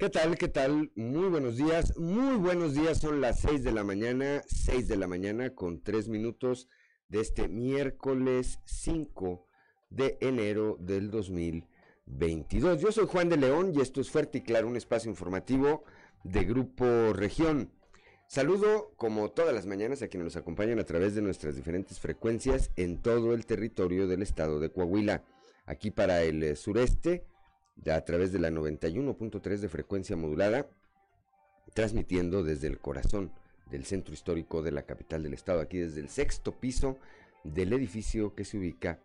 ¿Qué tal? ¿Qué tal? Muy buenos días. Muy buenos días. Son las 6 de la mañana, 6 de la mañana con 3 minutos de este miércoles 5 de enero del 2022. Yo soy Juan de León y esto es Fuerte y Claro, un espacio informativo de Grupo Región. Saludo como todas las mañanas a quienes nos acompañan a través de nuestras diferentes frecuencias en todo el territorio del estado de Coahuila. Aquí para el sureste a través de la 91.3 de frecuencia modulada, transmitiendo desde el corazón del centro histórico de la capital del estado, aquí desde el sexto piso del edificio que se ubica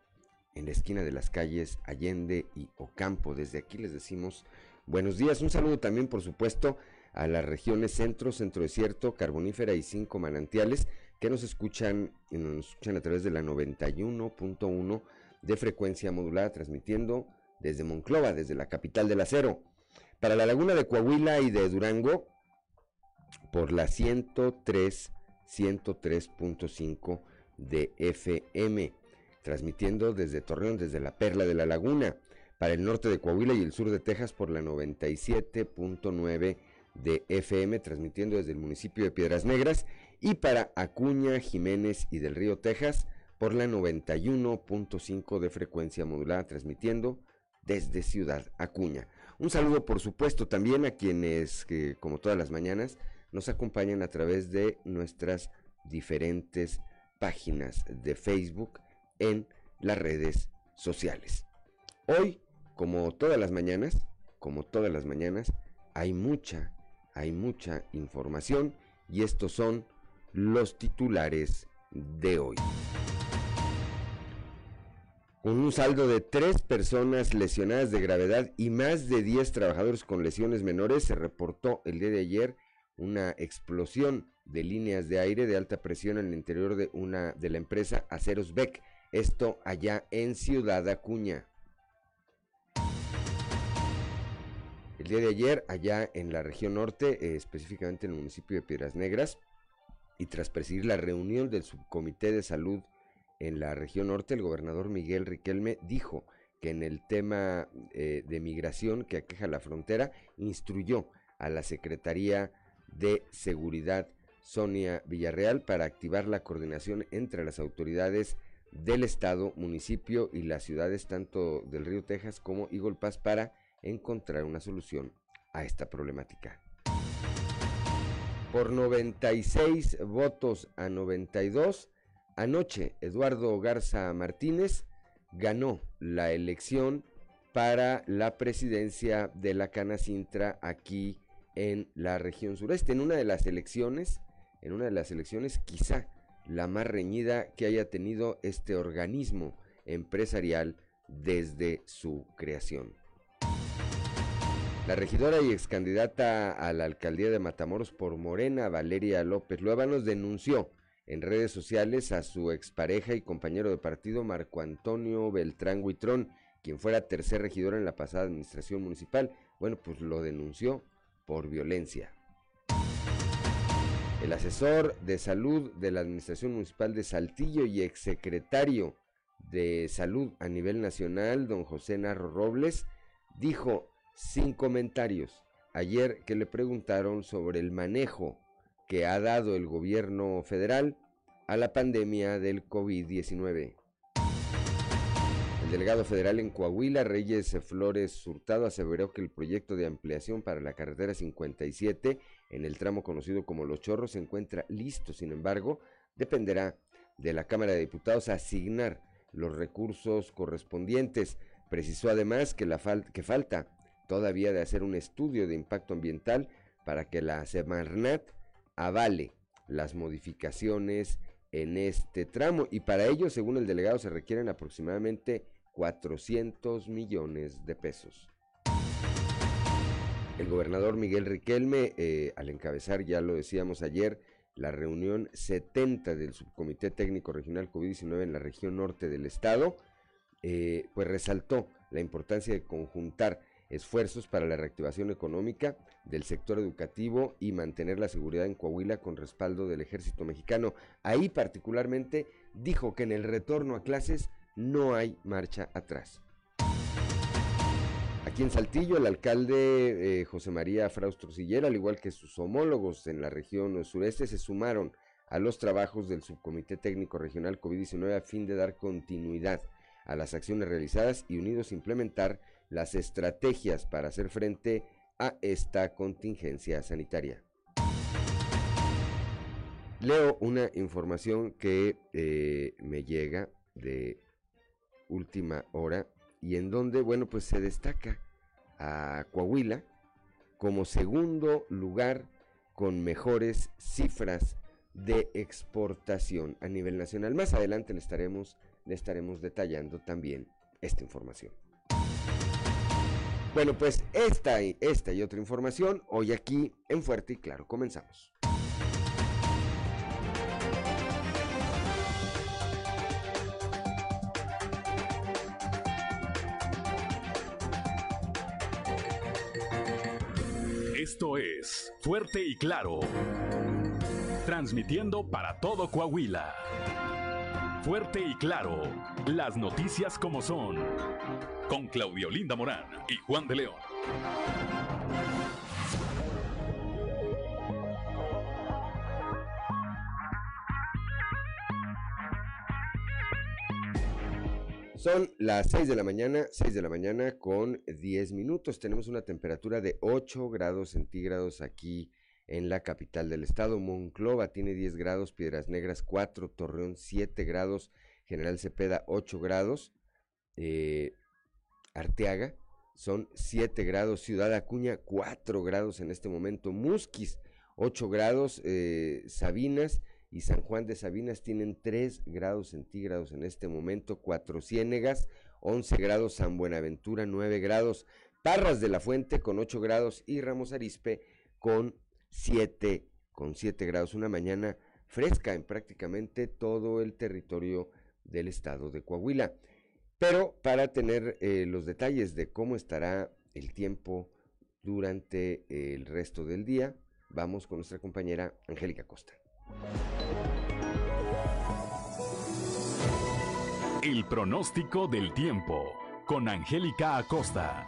en la esquina de las calles Allende y Ocampo. Desde aquí les decimos buenos días. Un saludo también, por supuesto, a las regiones centro, centro desierto, carbonífera y cinco manantiales que nos escuchan, nos escuchan a través de la 91.1 de frecuencia modulada, transmitiendo desde Monclova, desde la capital del acero. Para la laguna de Coahuila y de Durango, por la 103, 103.5 de FM, transmitiendo desde Torreón, desde la Perla de la Laguna. Para el norte de Coahuila y el sur de Texas por la 97.9 de FM, transmitiendo desde el municipio de Piedras Negras. Y para Acuña, Jiménez y del Río Texas por la 91.5 de frecuencia modulada, transmitiendo desde Ciudad Acuña. Un saludo, por supuesto, también a quienes, que, como todas las mañanas, nos acompañan a través de nuestras diferentes páginas de Facebook en las redes sociales. Hoy, como todas las mañanas, como todas las mañanas, hay mucha, hay mucha información y estos son los titulares de hoy. Con un saldo de tres personas lesionadas de gravedad y más de 10 trabajadores con lesiones menores, se reportó el día de ayer una explosión de líneas de aire de alta presión en el interior de una de la empresa Aceros Beck, esto allá en Ciudad Acuña. El día de ayer, allá en la región norte, eh, específicamente en el municipio de Piedras Negras, y tras presidir la reunión del subcomité de salud en la región norte, el gobernador Miguel Riquelme dijo que en el tema eh, de migración que aqueja la frontera, instruyó a la Secretaría de Seguridad Sonia Villarreal para activar la coordinación entre las autoridades del estado, municipio y las ciudades tanto del Río Texas como Eagle para encontrar una solución a esta problemática. Por 96 votos a 92, Anoche, Eduardo Garza Martínez ganó la elección para la presidencia de la Cana Sintra aquí en la región sureste. En una de las elecciones, en una de las elecciones quizá la más reñida que haya tenido este organismo empresarial desde su creación. La regidora y ex candidata a la alcaldía de Matamoros por Morena, Valeria López Luébanos, denunció en redes sociales a su expareja y compañero de partido Marco Antonio Beltrán Huitrón, quien fuera tercer regidor en la pasada administración municipal. Bueno, pues lo denunció por violencia. El asesor de salud de la administración municipal de Saltillo y exsecretario de salud a nivel nacional, don José Narro Robles, dijo sin comentarios ayer que le preguntaron sobre el manejo que ha dado el gobierno federal a la pandemia del COVID-19. El delegado federal en Coahuila, Reyes Flores Hurtado, aseveró que el proyecto de ampliación para la carretera 57 en el tramo conocido como Los Chorros se encuentra listo, sin embargo, dependerá de la Cámara de Diputados asignar los recursos correspondientes. Precisó además que, la que falta todavía de hacer un estudio de impacto ambiental para que la Semarnat avale las modificaciones en este tramo y para ello, según el delegado, se requieren aproximadamente 400 millones de pesos. El gobernador Miguel Riquelme, eh, al encabezar, ya lo decíamos ayer, la reunión 70 del Subcomité Técnico Regional COVID-19 en la región norte del estado, eh, pues resaltó la importancia de conjuntar esfuerzos para la reactivación económica del sector educativo y mantener la seguridad en Coahuila con respaldo del ejército mexicano. Ahí particularmente dijo que en el retorno a clases no hay marcha atrás. Aquí en Saltillo, el alcalde eh, José María Fraustro Sillera, al igual que sus homólogos en la región sureste, se sumaron a los trabajos del Subcomité Técnico Regional COVID-19 a fin de dar continuidad a las acciones realizadas y unidos implementar las estrategias para hacer frente a esta contingencia sanitaria. Leo una información que eh, me llega de última hora y en donde, bueno, pues se destaca a Coahuila como segundo lugar con mejores cifras de exportación a nivel nacional. Más adelante le estaremos, le estaremos detallando también esta información. Bueno, pues esta y, esta y otra información hoy aquí en Fuerte y Claro. Comenzamos. Esto es Fuerte y Claro. Transmitiendo para todo Coahuila. Fuerte y Claro. Las noticias como son. Con Claudio Linda Morán y Juan de León. Son las 6 de la mañana, 6 de la mañana con 10 minutos. Tenemos una temperatura de 8 grados centígrados aquí en la capital del estado. Monclova tiene 10 grados, Piedras Negras 4, Torreón 7 grados, General Cepeda 8 grados, eh, Arteaga son 7 grados, Ciudad Acuña 4 grados en este momento, Musquis 8 grados, eh, Sabinas y San Juan de Sabinas tienen 3 grados centígrados en este momento, Cuatro Ciénegas 11 grados, San Buenaventura 9 grados, Parras de la Fuente con 8 grados y Ramos Arispe con 7 con 7 grados, una mañana fresca en prácticamente todo el territorio del estado de Coahuila. Pero para tener eh, los detalles de cómo estará el tiempo durante el resto del día, vamos con nuestra compañera Angélica Costa. El pronóstico del tiempo con Angélica Acosta.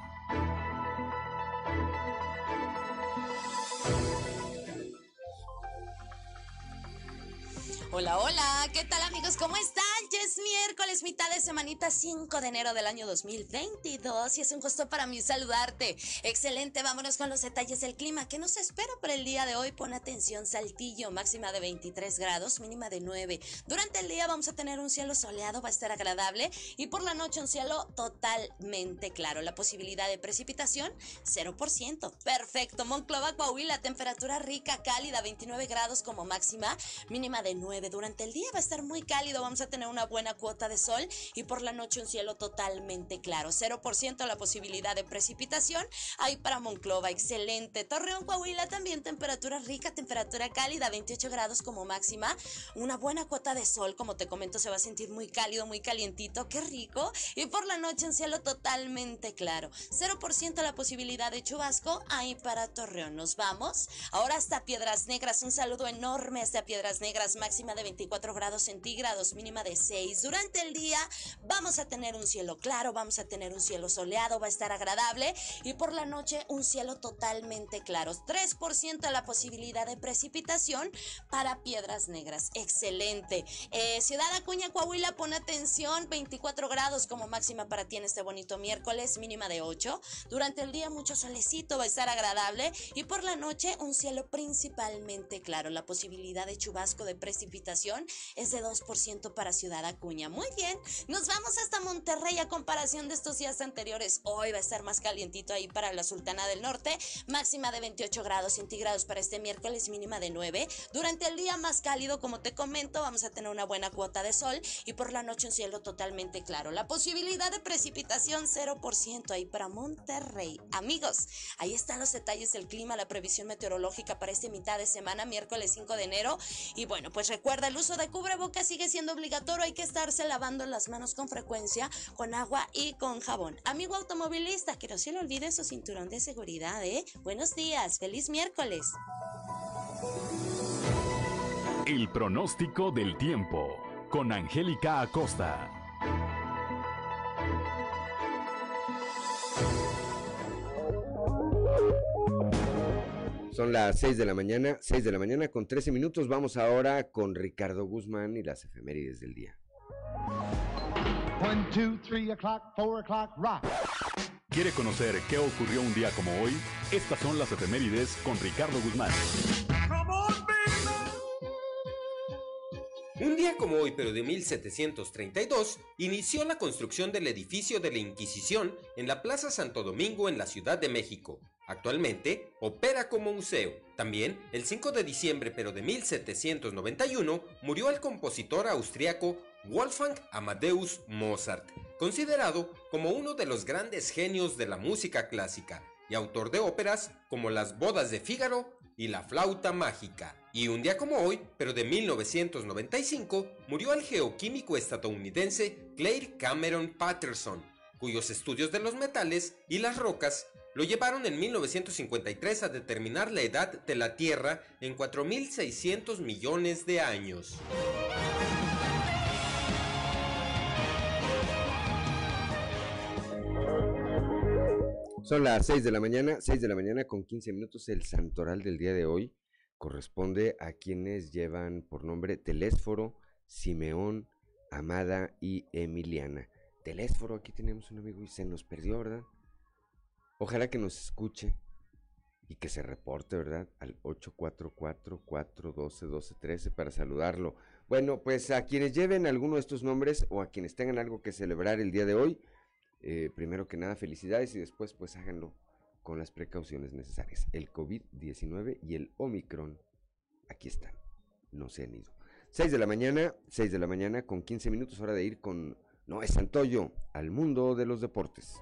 Hola, hola, ¿qué tal amigos? ¿Cómo están? Ya es miércoles, mitad de semanita 5 de enero del año 2022 y es un gusto para mí saludarte. Excelente, vámonos con los detalles del clima. ¿Qué nos espera para el día de hoy? Pon atención, Saltillo, máxima de 23 grados, mínima de 9. Durante el día vamos a tener un cielo soleado, va a estar agradable y por la noche un cielo totalmente claro. La posibilidad de precipitación, 0%. Perfecto, Monclova, Coahuila, temperatura rica, cálida, 29 grados como máxima, mínima de 9. Durante el día va a estar muy cálido, vamos a tener una buena cuota de sol y por la noche un cielo totalmente claro. 0% la posibilidad de precipitación. Ahí para Monclova, excelente. Torreón, Coahuila también temperatura rica, temperatura cálida, 28 grados como máxima. Una buena cuota de sol, como te comento, se va a sentir muy cálido, muy calientito, qué rico. Y por la noche un cielo totalmente claro. 0% la posibilidad de chubasco ahí para Torreón. Nos vamos. Ahora hasta Piedras Negras, un saludo enorme hasta Piedras Negras, máxima de 24 grados centígrados, mínima de 6. Durante el día vamos a tener un cielo claro, vamos a tener un cielo soleado, va a estar agradable y por la noche un cielo totalmente claro. 3% la posibilidad de precipitación para piedras negras. Excelente. Eh, Ciudad Acuña, Coahuila, pon atención, 24 grados como máxima para ti en este bonito miércoles, mínima de 8. Durante el día mucho solecito, va a estar agradable y por la noche un cielo principalmente claro. La posibilidad de chubasco de precipitación es de 2% para Ciudad Acuña. Muy bien, nos vamos hasta Monterrey a comparación de estos días anteriores. Hoy va a estar más calientito ahí para la Sultana del Norte, máxima de 28 grados centígrados para este miércoles, mínima de 9. Durante el día más cálido, como te comento, vamos a tener una buena cuota de sol y por la noche un cielo totalmente claro. La posibilidad de precipitación 0% ahí para Monterrey. Amigos, ahí están los detalles del clima, la previsión meteorológica para esta mitad de semana, miércoles 5 de enero. Y bueno, pues Recuerda, el uso de cubrebocas sigue siendo obligatorio, hay que estarse lavando las manos con frecuencia con agua y con jabón. Amigo automovilista, que no se le olvide su cinturón de seguridad, ¿eh? Buenos días, feliz miércoles. El pronóstico del tiempo con Angélica Acosta. Son las 6 de la mañana, 6 de la mañana con 13 minutos. Vamos ahora con Ricardo Guzmán y las efemérides del día. 1, 2, 3 o'clock, 4 o'clock, rock. ¿Quiere conocer qué ocurrió un día como hoy? Estas son las efemérides con Ricardo Guzmán. Un día como hoy, pero de 1732, inició la construcción del edificio de la Inquisición en la Plaza Santo Domingo en la Ciudad de México. Actualmente opera como museo. También, el 5 de diciembre pero de 1791, murió el compositor austriaco Wolfgang Amadeus Mozart, considerado como uno de los grandes genios de la música clásica y autor de óperas como Las bodas de Fígaro y La flauta mágica. Y un día como hoy, pero de 1995, murió el geoquímico estadounidense Claire Cameron Patterson, cuyos estudios de los metales y las rocas lo llevaron en 1953 a determinar la edad de la Tierra en 4.600 millones de años. Son las 6 de la mañana, 6 de la mañana con 15 minutos. El santoral del día de hoy corresponde a quienes llevan por nombre Telésforo, Simeón, Amada y Emiliana. Telésforo, aquí tenemos un amigo y se nos perdió, ¿verdad? Ojalá que nos escuche y que se reporte, ¿verdad? Al 844-412-1213 para saludarlo. Bueno, pues a quienes lleven alguno de estos nombres o a quienes tengan algo que celebrar el día de hoy, eh, primero que nada felicidades y después pues háganlo con las precauciones necesarias. El COVID-19 y el Omicron, aquí están, no se han ido. 6 de la mañana, 6 de la mañana con 15 minutos, hora de ir con Noé Santoyo al mundo de los deportes.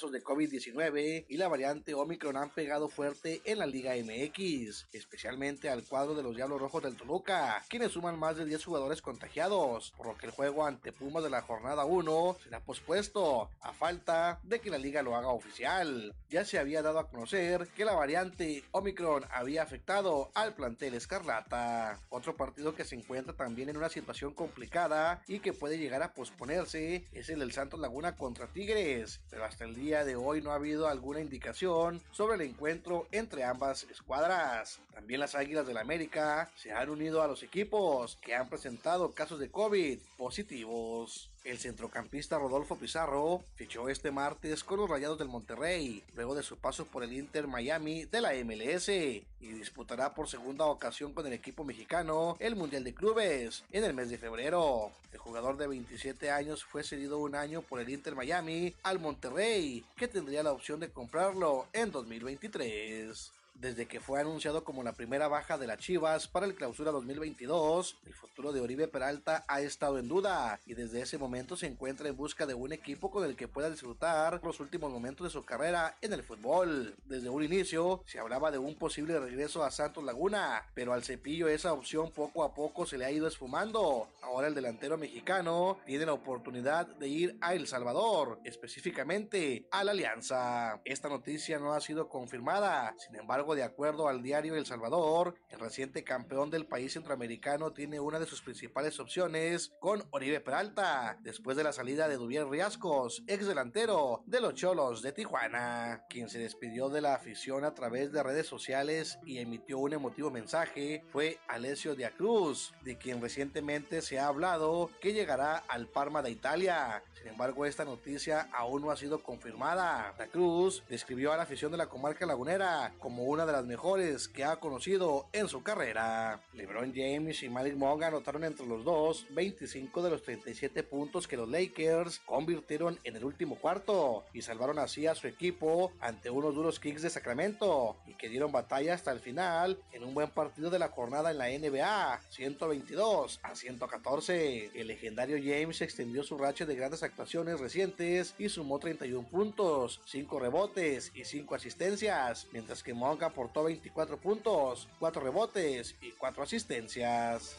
Casos de COVID-19 y la variante Omicron han pegado fuerte en la Liga MX, especialmente al cuadro de los Diablos Rojos del Toluca, quienes suman más de 10 jugadores contagiados, por lo que el juego ante Pumas de la jornada 1 será pospuesto, a falta de que la liga lo haga oficial. Ya se había dado a conocer que la variante Omicron había afectado al plantel Escarlata. Otro partido que se encuentra también en una situación complicada y que puede llegar a posponerse es el del Santos Laguna contra Tigres, pero hasta el día de hoy no ha habido alguna indicación sobre el encuentro entre ambas escuadras. También las Águilas del la América se han unido a los equipos que han presentado casos de COVID positivos. El centrocampista Rodolfo Pizarro fichó este martes con los Rayados del Monterrey, luego de su paso por el Inter Miami de la MLS, y disputará por segunda ocasión con el equipo mexicano el Mundial de Clubes en el mes de febrero. El jugador de 27 años fue cedido un año por el Inter Miami al Monterrey, que tendría la opción de comprarlo en 2023. Desde que fue anunciado como la primera baja de las Chivas para el clausura 2022, el futuro de Oribe Peralta ha estado en duda y desde ese momento se encuentra en busca de un equipo con el que pueda disfrutar los últimos momentos de su carrera en el fútbol. Desde un inicio se hablaba de un posible regreso a Santos Laguna, pero al cepillo esa opción poco a poco se le ha ido esfumando. Ahora el delantero mexicano tiene la oportunidad de ir a El Salvador, específicamente a la Alianza. Esta noticia no ha sido confirmada, sin embargo de acuerdo al diario El Salvador, el reciente campeón del país centroamericano tiene una de sus principales opciones con Oribe Peralta, después de la salida de Duvier Riascos, ex delantero de los Cholos de Tijuana, quien se despidió de la afición a través de redes sociales y emitió un emotivo mensaje fue Alessio Dia Cruz, de quien recientemente se ha hablado que llegará al Parma de Italia. Sin embargo, esta noticia aún no ha sido confirmada. La Cruz describió a la afición de la comarca lagunera como una de las mejores que ha conocido en su carrera. LeBron James y Malik Monk anotaron entre los dos 25 de los 37 puntos que los Lakers convirtieron en el último cuarto y salvaron así a su equipo ante unos duros Kicks de Sacramento y que dieron batalla hasta el final en un buen partido de la jornada en la NBA 122 a 114. El legendario James extendió su racha de grandes actuaciones recientes y sumó 31 puntos, 5 rebotes y 5 asistencias, mientras que Monk aportó 24 puntos, 4 rebotes y 4 asistencias.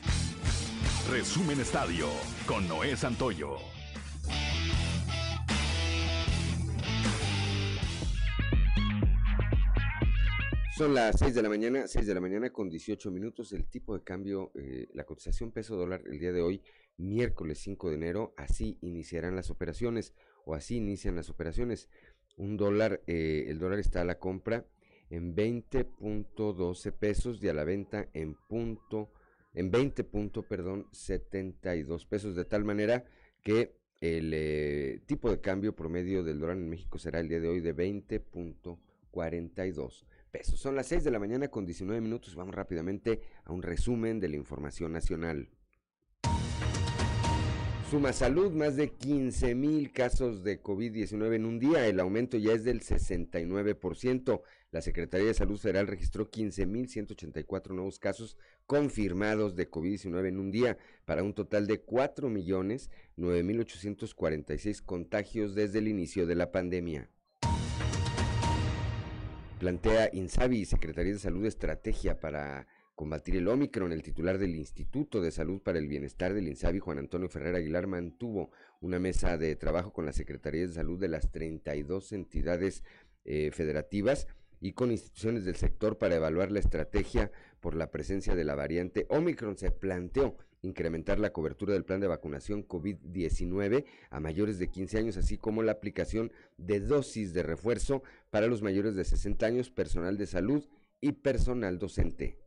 Resumen Estadio con Noé Santoyo. Son las 6 de la mañana, 6 de la mañana con 18 minutos. El tipo de cambio, eh, la cotización peso dólar el día de hoy, miércoles 5 de enero, así iniciarán las operaciones o así inician las operaciones. Un dólar, eh, el dólar está a la compra en 20.12 pesos y a la venta en punto, en 20. perdón, 72 pesos, de tal manera que el eh, tipo de cambio promedio del dólar en México será el día de hoy de 20.42 pesos. Son las 6 de la mañana con 19 minutos. Vamos rápidamente a un resumen de la información nacional. Suma Salud, más de 15 mil casos de COVID-19 en un día. El aumento ya es del 69%. La Secretaría de Salud Federal registró 15 mil 184 nuevos casos confirmados de COVID-19 en un día, para un total de 4 millones 9 mil 846 contagios desde el inicio de la pandemia. Plantea INSABI, Secretaría de Salud, estrategia para combatir el Omicron. El titular del Instituto de Salud para el Bienestar del INSABI, Juan Antonio Ferrer Aguilar, mantuvo una mesa de trabajo con la Secretaría de Salud de las 32 entidades eh, federativas y con instituciones del sector para evaluar la estrategia por la presencia de la variante Omicron. Se planteó incrementar la cobertura del plan de vacunación COVID-19 a mayores de 15 años, así como la aplicación de dosis de refuerzo para los mayores de 60 años, personal de salud y personal docente.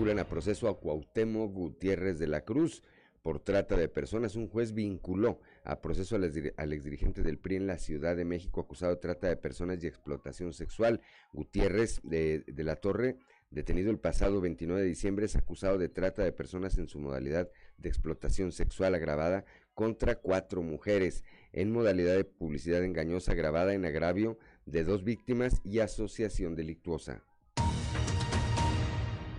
Vinculan a proceso a Cuauhtémoc Gutiérrez de la Cruz por trata de personas. Un juez vinculó a proceso al, exdirigente del PRI en la Ciudad de México acusado de trata de personas y explotación sexual. Gutiérrez de la Torre detenido el pasado 29 de diciembre, es acusado de trata de personas en su modalidad de explotación sexual agravada contra cuatro mujeres, en modalidad de publicidad engañosa agravada en agravio de dos víctimas y asociación delictuosa.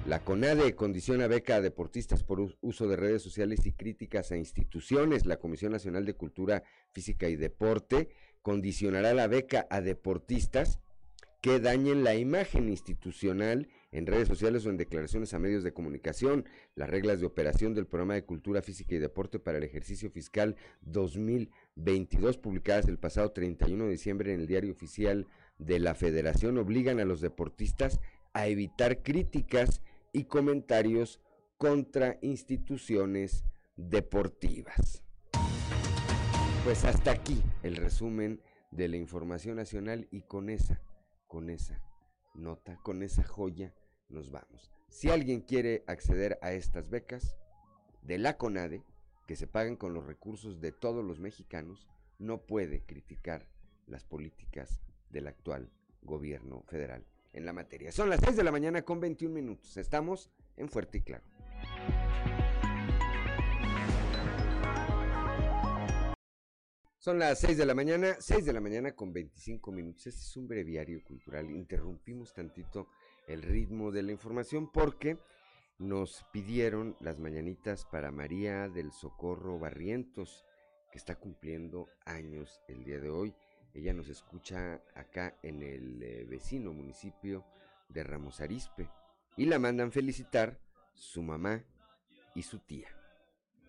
La CONADE condiciona beca a deportistas por uso de redes sociales y críticas a instituciones. La Comisión Nacional de Cultura Física y Deporte condicionará la beca a deportistas que dañen la imagen institucional en redes sociales o en declaraciones a medios de comunicación, las reglas de operación del programa de cultura física y deporte para el ejercicio fiscal 2022 publicadas el pasado 31 de diciembre en el diario oficial de la federación obligan a los deportistas a evitar críticas y comentarios contra instituciones deportivas. Pues hasta aquí el resumen de la información nacional y con esa, con esa nota, con esa joya, nos vamos. Si alguien quiere acceder a estas becas de la CONADE, que se pagan con los recursos de todos los mexicanos, no puede criticar las políticas del actual gobierno federal en la materia. Son las 6 de la mañana con 21 minutos. Estamos en Fuerte y Claro. Son las 6 de la mañana, 6 de la mañana con 25 minutos. Este es un breviario cultural. Interrumpimos tantito el ritmo de la información porque nos pidieron las mañanitas para María del Socorro Barrientos, que está cumpliendo años el día de hoy. Ella nos escucha acá en el eh, vecino municipio de Ramos Arispe y la mandan felicitar su mamá y su tía.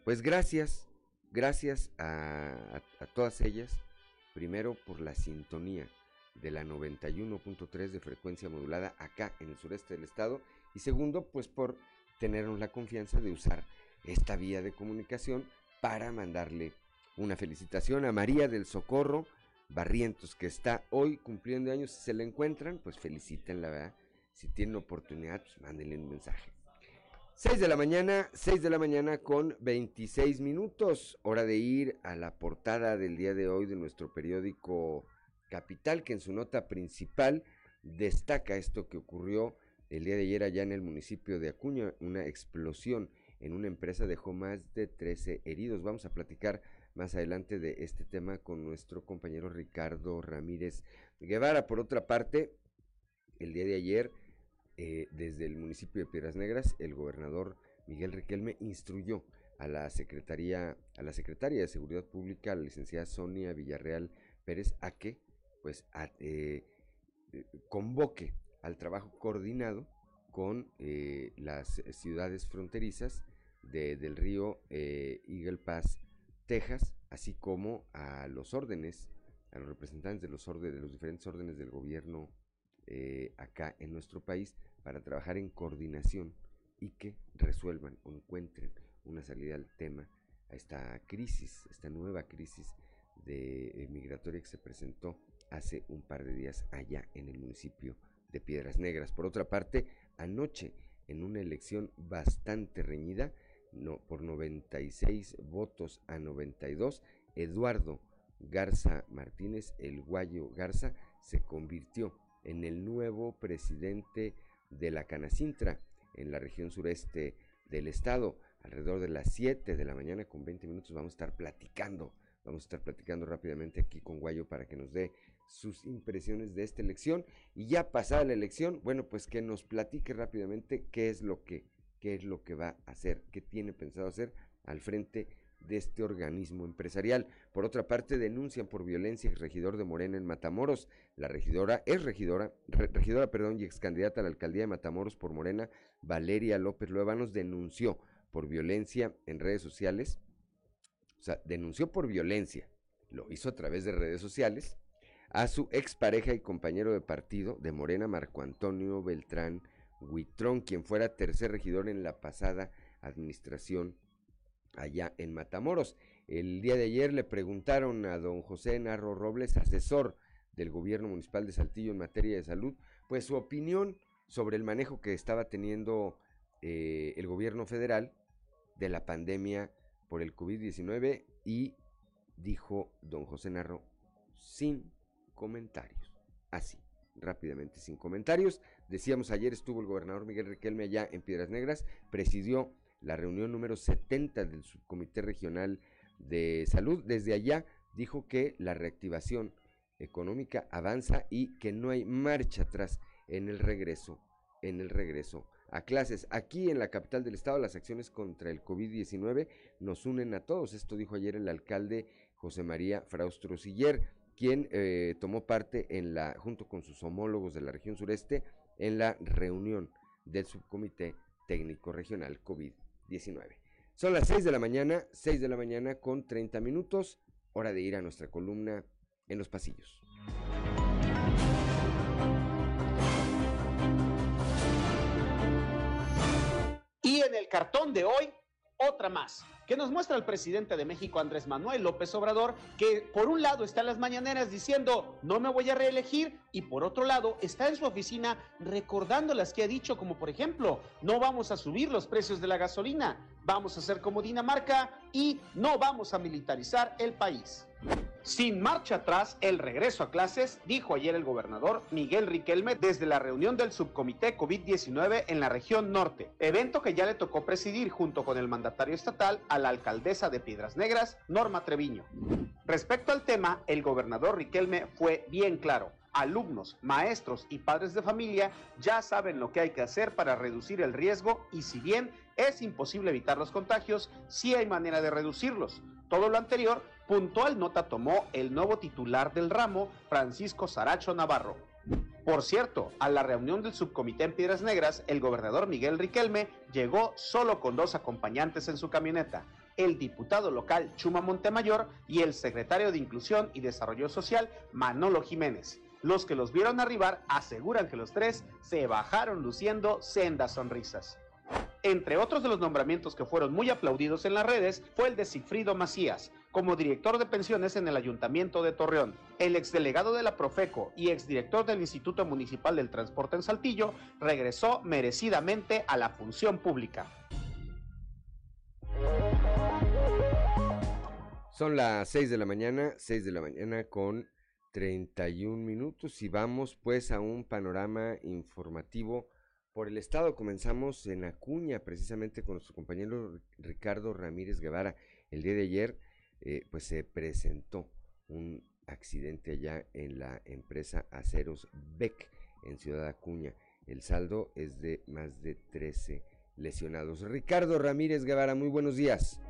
Pues gracias, gracias a todas ellas, primero por la sintonía de la 91.3 de frecuencia modulada acá en el sureste del estado y segundo pues por tenernos la confianza de usar esta vía de comunicación para mandarle una felicitación a María del Socorro Barrientos que está hoy cumpliendo años si se la encuentran pues felicítenla verdad si tienen oportunidad pues mándenle un mensaje 6 de la mañana, 6 de la mañana con 26 minutos, hora de ir a la portada del día de hoy de nuestro periódico Capital, que en su nota principal destaca esto que ocurrió el día de ayer allá en el municipio de Acuña, una explosión en una empresa dejó más de 13 heridos. Vamos a platicar más adelante de este tema con nuestro compañero Ricardo Ramírez Guevara. Por otra parte, el día de ayer, eh, desde el municipio de Piedras Negras, el gobernador Miguel Riquelme instruyó a la Secretaría, a la Secretaria de Seguridad Pública, la licenciada Sonia Villarreal Pérez, a que pues eh, eh, convoque al trabajo coordinado con las ciudades fronterizas de, del río Eagle Pass, Texas, así como a los órdenes, a los representantes de los, órdenes, de los diferentes órdenes del gobierno eh, acá en nuestro país para trabajar en coordinación y que resuelvan o encuentren una salida al tema, a esta crisis, esta nueva crisis de eh, migratoria que se presentó hace un par de días allá en el municipio de Piedras Negras. Por otra parte, anoche en una elección bastante reñida, no, por 96 votos a 92, Eduardo Garza Martínez, el Guayo Garza, se convirtió en el nuevo presidente de la Canacintra en la región sureste del estado. Alrededor de las 7 de la mañana con 20 minutos vamos a estar platicando, vamos a estar platicando rápidamente aquí con Guayo para que nos dé sus impresiones de esta elección y ya pasada la elección, bueno, pues que nos platique rápidamente qué es lo que qué es lo que va a hacer, qué tiene pensado hacer al frente de este organismo empresarial. Por otra parte, denuncian por violencia el regidor de Morena en Matamoros. La regidora es regidora, regidora, perdón, y ex candidata a la alcaldía de Matamoros por Morena, Valeria López Luevanos, denunció por violencia en redes sociales. O sea, denunció por violencia, lo hizo a través de redes sociales, a su expareja y compañero de partido de Morena, Marco Antonio Beltrán Huitrón, quien fuera tercer regidor en la pasada administración allá en Matamoros. El día de ayer le preguntaron a don José Narro Robles, asesor del gobierno municipal de Saltillo en materia de salud, pues su opinión sobre el manejo que estaba teniendo eh, el gobierno federal de la pandemia por el COVID-19 y dijo don José Narro sin comentarios. Así, rápidamente, sin comentarios. Decíamos ayer estuvo el gobernador Miguel Riquelme allá en Piedras Negras, presidió la reunión número 70 del Subcomité Regional de Salud. Desde allá dijo que la reactivación económica avanza y que no hay marcha atrás en el regreso, en el regreso a clases. Aquí en la capital del estado las acciones contra el COVID-19 nos unen a todos. Esto dijo ayer el alcalde José María Fraustro Siller quien eh, tomó parte en la, junto con sus homólogos de la región sureste, en la reunión del subcomité técnico regional COVID-19. Son las 6 de la mañana, 6 de la mañana con 30 minutos, hora de ir a nuestra columna en los pasillos. Y en el cartón de hoy, otra más que nos muestra el presidente de México, Andrés Manuel López Obrador, que por un lado está en las mañaneras diciendo no me voy a reelegir y por otro lado está en su oficina recordando las que ha dicho, como por ejemplo, no vamos a subir los precios de la gasolina, vamos a hacer como Dinamarca y no vamos a militarizar el país. Sin marcha atrás, el regreso a clases, dijo ayer el gobernador Miguel Riquelme desde la reunión del subcomité COVID-19 en la región norte, evento que ya le tocó presidir junto con el mandatario estatal a la alcaldesa de Piedras Negras, Norma Treviño. Respecto al tema, el gobernador Riquelme fue bien claro. Alumnos, maestros y padres de familia ya saben lo que hay que hacer para reducir el riesgo y si bien es imposible evitar los contagios, sí hay manera de reducirlos. Todo lo anterior puntual nota tomó el nuevo titular del ramo, Francisco Saracho Navarro. Por cierto, a la reunión del subcomité en Piedras Negras, el gobernador Miguel Riquelme llegó solo con dos acompañantes en su camioneta, el diputado local Chuma Montemayor y el secretario de Inclusión y Desarrollo Social Manolo Jiménez. Los que los vieron arribar aseguran que los tres se bajaron luciendo sendas sonrisas. Entre otros de los nombramientos que fueron muy aplaudidos en las redes fue el de Cifrido Macías, como director de pensiones en el Ayuntamiento de Torreón. El exdelegado de la Profeco y exdirector del Instituto Municipal del Transporte en Saltillo regresó merecidamente a la función pública. Son las 6 de la mañana, 6 de la mañana con 31 minutos y vamos pues a un panorama informativo por el estado. Comenzamos en Acuña, precisamente con nuestro compañero Ricardo Ramírez Guevara. El día de ayer, eh, pues se presentó un accidente allá en la empresa Aceros Beck en Ciudad Acuña. El saldo es de más de 13 lesionados. Ricardo Ramírez Guevara, muy buenos días.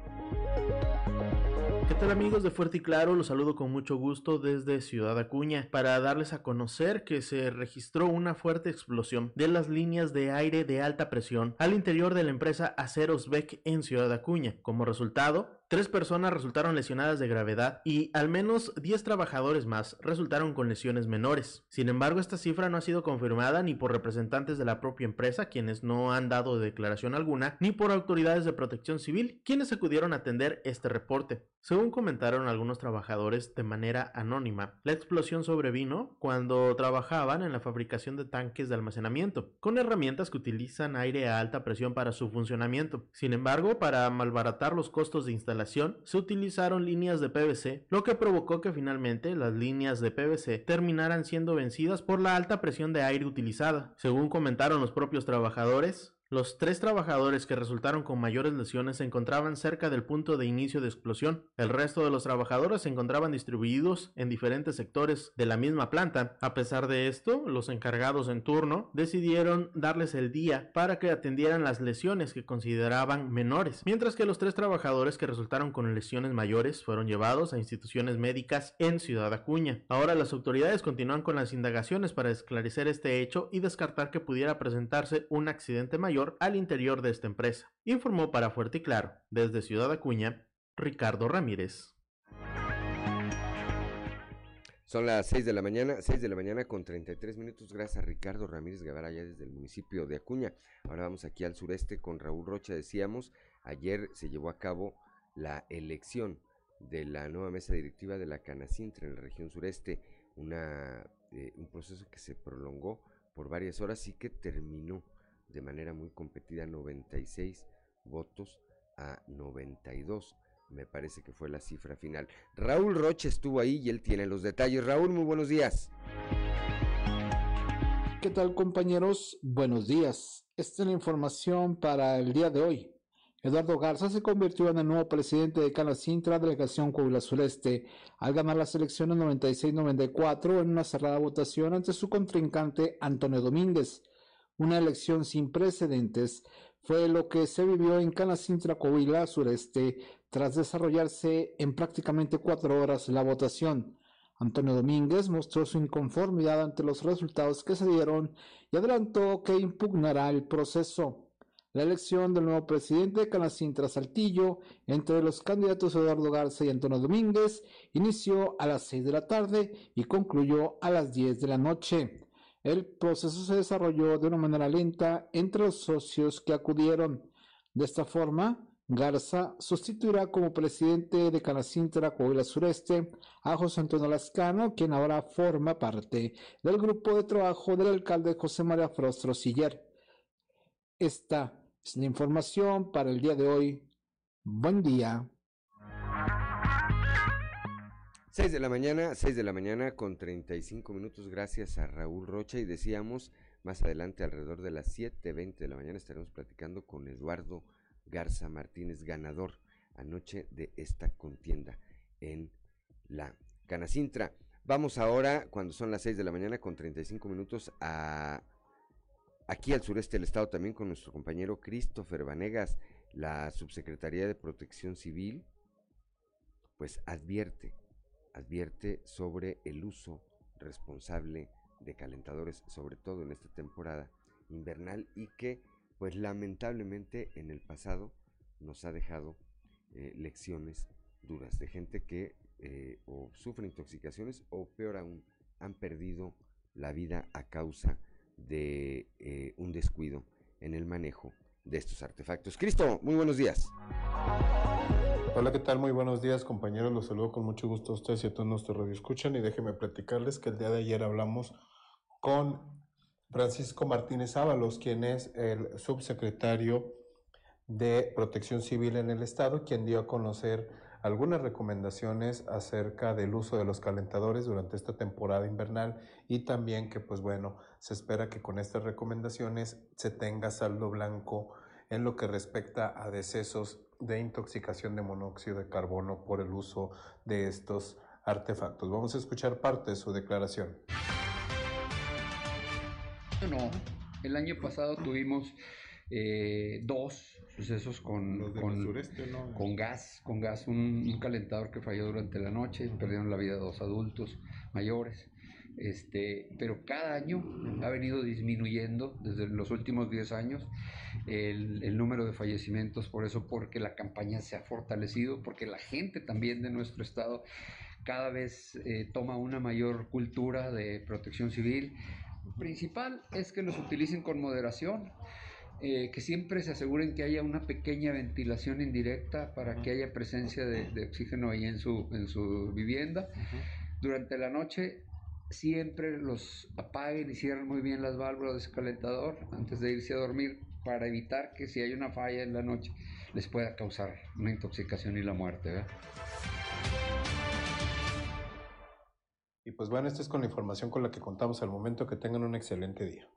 ¿Qué tal amigos de Fuerte y Claro? Los saludo con mucho gusto desde Ciudad Acuña para darles a conocer que se registró una fuerte explosión de las líneas de aire de alta presión al interior de la empresa Aceros Beck en Ciudad Acuña. Como resultado, Tres personas resultaron lesionadas de gravedad y al menos 10 trabajadores más resultaron con lesiones menores. Sin embargo, esta cifra no ha sido confirmada ni por representantes de la propia empresa, quienes no han dado declaración alguna, ni por autoridades de protección civil, quienes acudieron a atender este reporte. Según comentaron algunos trabajadores de manera anónima, la explosión sobrevino cuando trabajaban en la fabricación de tanques de almacenamiento, con herramientas que utilizan aire a alta presión para su funcionamiento. Sin embargo, para malbaratar los costos de instalación, se utilizaron líneas de PVC, lo que provocó que finalmente las líneas de PVC terminaran siendo vencidas por la alta presión de aire utilizada. Según comentaron los propios trabajadores, los tres trabajadores que resultaron con mayores lesiones se encontraban cerca del punto de inicio de explosión. El resto de los trabajadores se encontraban distribuidos en diferentes sectores de la misma planta. A pesar de esto, los encargados en turno decidieron darles el día para que atendieran las lesiones que consideraban menores, mientras que los tres trabajadores que resultaron con lesiones mayores fueron llevados a instituciones médicas en Ciudad Acuña. Ahora las autoridades continúan con las indagaciones para esclarecer este hecho y descartar que pudiera presentarse un accidente mayor al interior de esta empresa, informó para Fuerte y Claro, desde Ciudad Acuña, Ricardo Ramírez. Son las 6 de la mañana, 6 de la mañana con 33 minutos. Gracias a Ricardo Ramírez Guevara, ya desde el municipio de Acuña. Ahora vamos aquí al sureste con Raúl Rocha. Decíamos, ayer se llevó a cabo la elección de la nueva mesa directiva de la Canacintra en la región sureste. Una, eh, un proceso que se prolongó por varias horas y que terminó de manera muy competida 96 votos a 92. Me parece que fue la cifra final. Raúl Roche estuvo ahí y él tiene los detalles. Raúl, muy buenos días. ¿Qué tal compañeros? Buenos días. Esta es la información para el día de hoy. Eduardo Garza se convirtió en el nuevo presidente de Canacintra, delegación Coahuila Sureste, al ganar las elecciones 96-94 en una cerrada votación ante su contrincante Antonio Domínguez. Una elección sin precedentes fue lo que se vivió en Canacintra, Coahuila, sureste, tras desarrollarse en prácticamente cuatro horas la votación. Antonio Domínguez mostró su inconformidad ante los resultados que se dieron y adelantó que impugnará el proceso. La elección del nuevo presidente de Canacintra Saltillo entre los candidatos Eduardo Garza y Antonio Domínguez inició a las seis de la tarde y concluyó a las diez de la noche. El proceso se desarrolló de una manera lenta entre los socios que acudieron. De esta forma, Garza sustituirá como presidente de Canacintra Coahuila Sureste a José Antonio Lascano, quien ahora forma parte del grupo de trabajo del alcalde José María Frostro Siller. Esta es la información para el día de hoy. Buen día. 6 de la mañana, 6 de la mañana con 35 minutos, gracias a Raúl Rocha y decíamos más adelante alrededor de las 7.20 de la mañana estaremos platicando con Eduardo Garza Martínez, ganador anoche de esta contienda en la Canacintra. Vamos ahora, cuando son las 6 de la mañana con 35 minutos, a aquí al sureste del estado también con nuestro compañero Christopher Vanegas, la Subsecretaría de Protección Civil, pues advierte advierte sobre el uso responsable de calentadores, sobre todo en esta temporada invernal y que pues lamentablemente en el pasado nos ha dejado eh, lecciones duras de gente que eh, o sufre intoxicaciones o peor aún han perdido la vida a causa de eh, un descuido en el manejo de estos artefactos. Cristo, muy buenos días. Hola, ¿qué tal? Muy buenos días, compañeros. Los saludo con mucho gusto a ustedes y a todos nuestros radioescuchan. Y déjenme platicarles que el día de ayer hablamos con Francisco Martínez Ábalos, quien es el subsecretario de Protección Civil en el Estado, quien dio a conocer algunas recomendaciones acerca del uso de los calentadores durante esta temporada invernal y también que, pues bueno, se espera que con estas recomendaciones se tenga saldo blanco en lo que respecta a decesos de intoxicación de monóxido de carbono por el uso de estos artefactos. Vamos a escuchar parte de su declaración. No, el año pasado tuvimos eh, dos sucesos con, con, gas, con gas, un, calentador que falló durante la noche, perdieron la vida dos adultos mayores. Este, pero cada año ha venido disminuyendo desde los últimos 10 años el, número de fallecimientos, por eso porque la campaña se ha fortalecido, porque la gente también de nuestro estado cada vez eh, toma una mayor cultura de protección civil. Principal es que los utilicen con moderación, eh, que siempre se aseguren que haya una pequeña ventilación indirecta para que haya presencia de, oxígeno ahí en su, en su vivienda. Durante la noche siempre los apaguen y cierren muy bien las válvulas de ese calentador antes de irse a dormir para evitar que si hay una falla en la noche les pueda causar una intoxicación y la muerte. Y pues bueno, esta es con la información con la que contamos al momento. Que tengan un excelente día.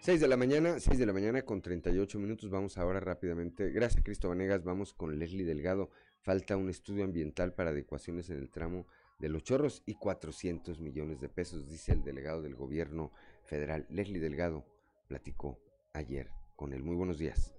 6 de la mañana, 6 de la mañana con 38 minutos. Vamos ahora rápidamente. Gracias, Cristo Vanegas. Vamos con Leslie Delgado. Falta un estudio ambiental para adecuaciones en el tramo de los chorros y 400 millones de pesos, dice el delegado del gobierno federal. Leslie Delgado platicó ayer con él. Muy buenos días.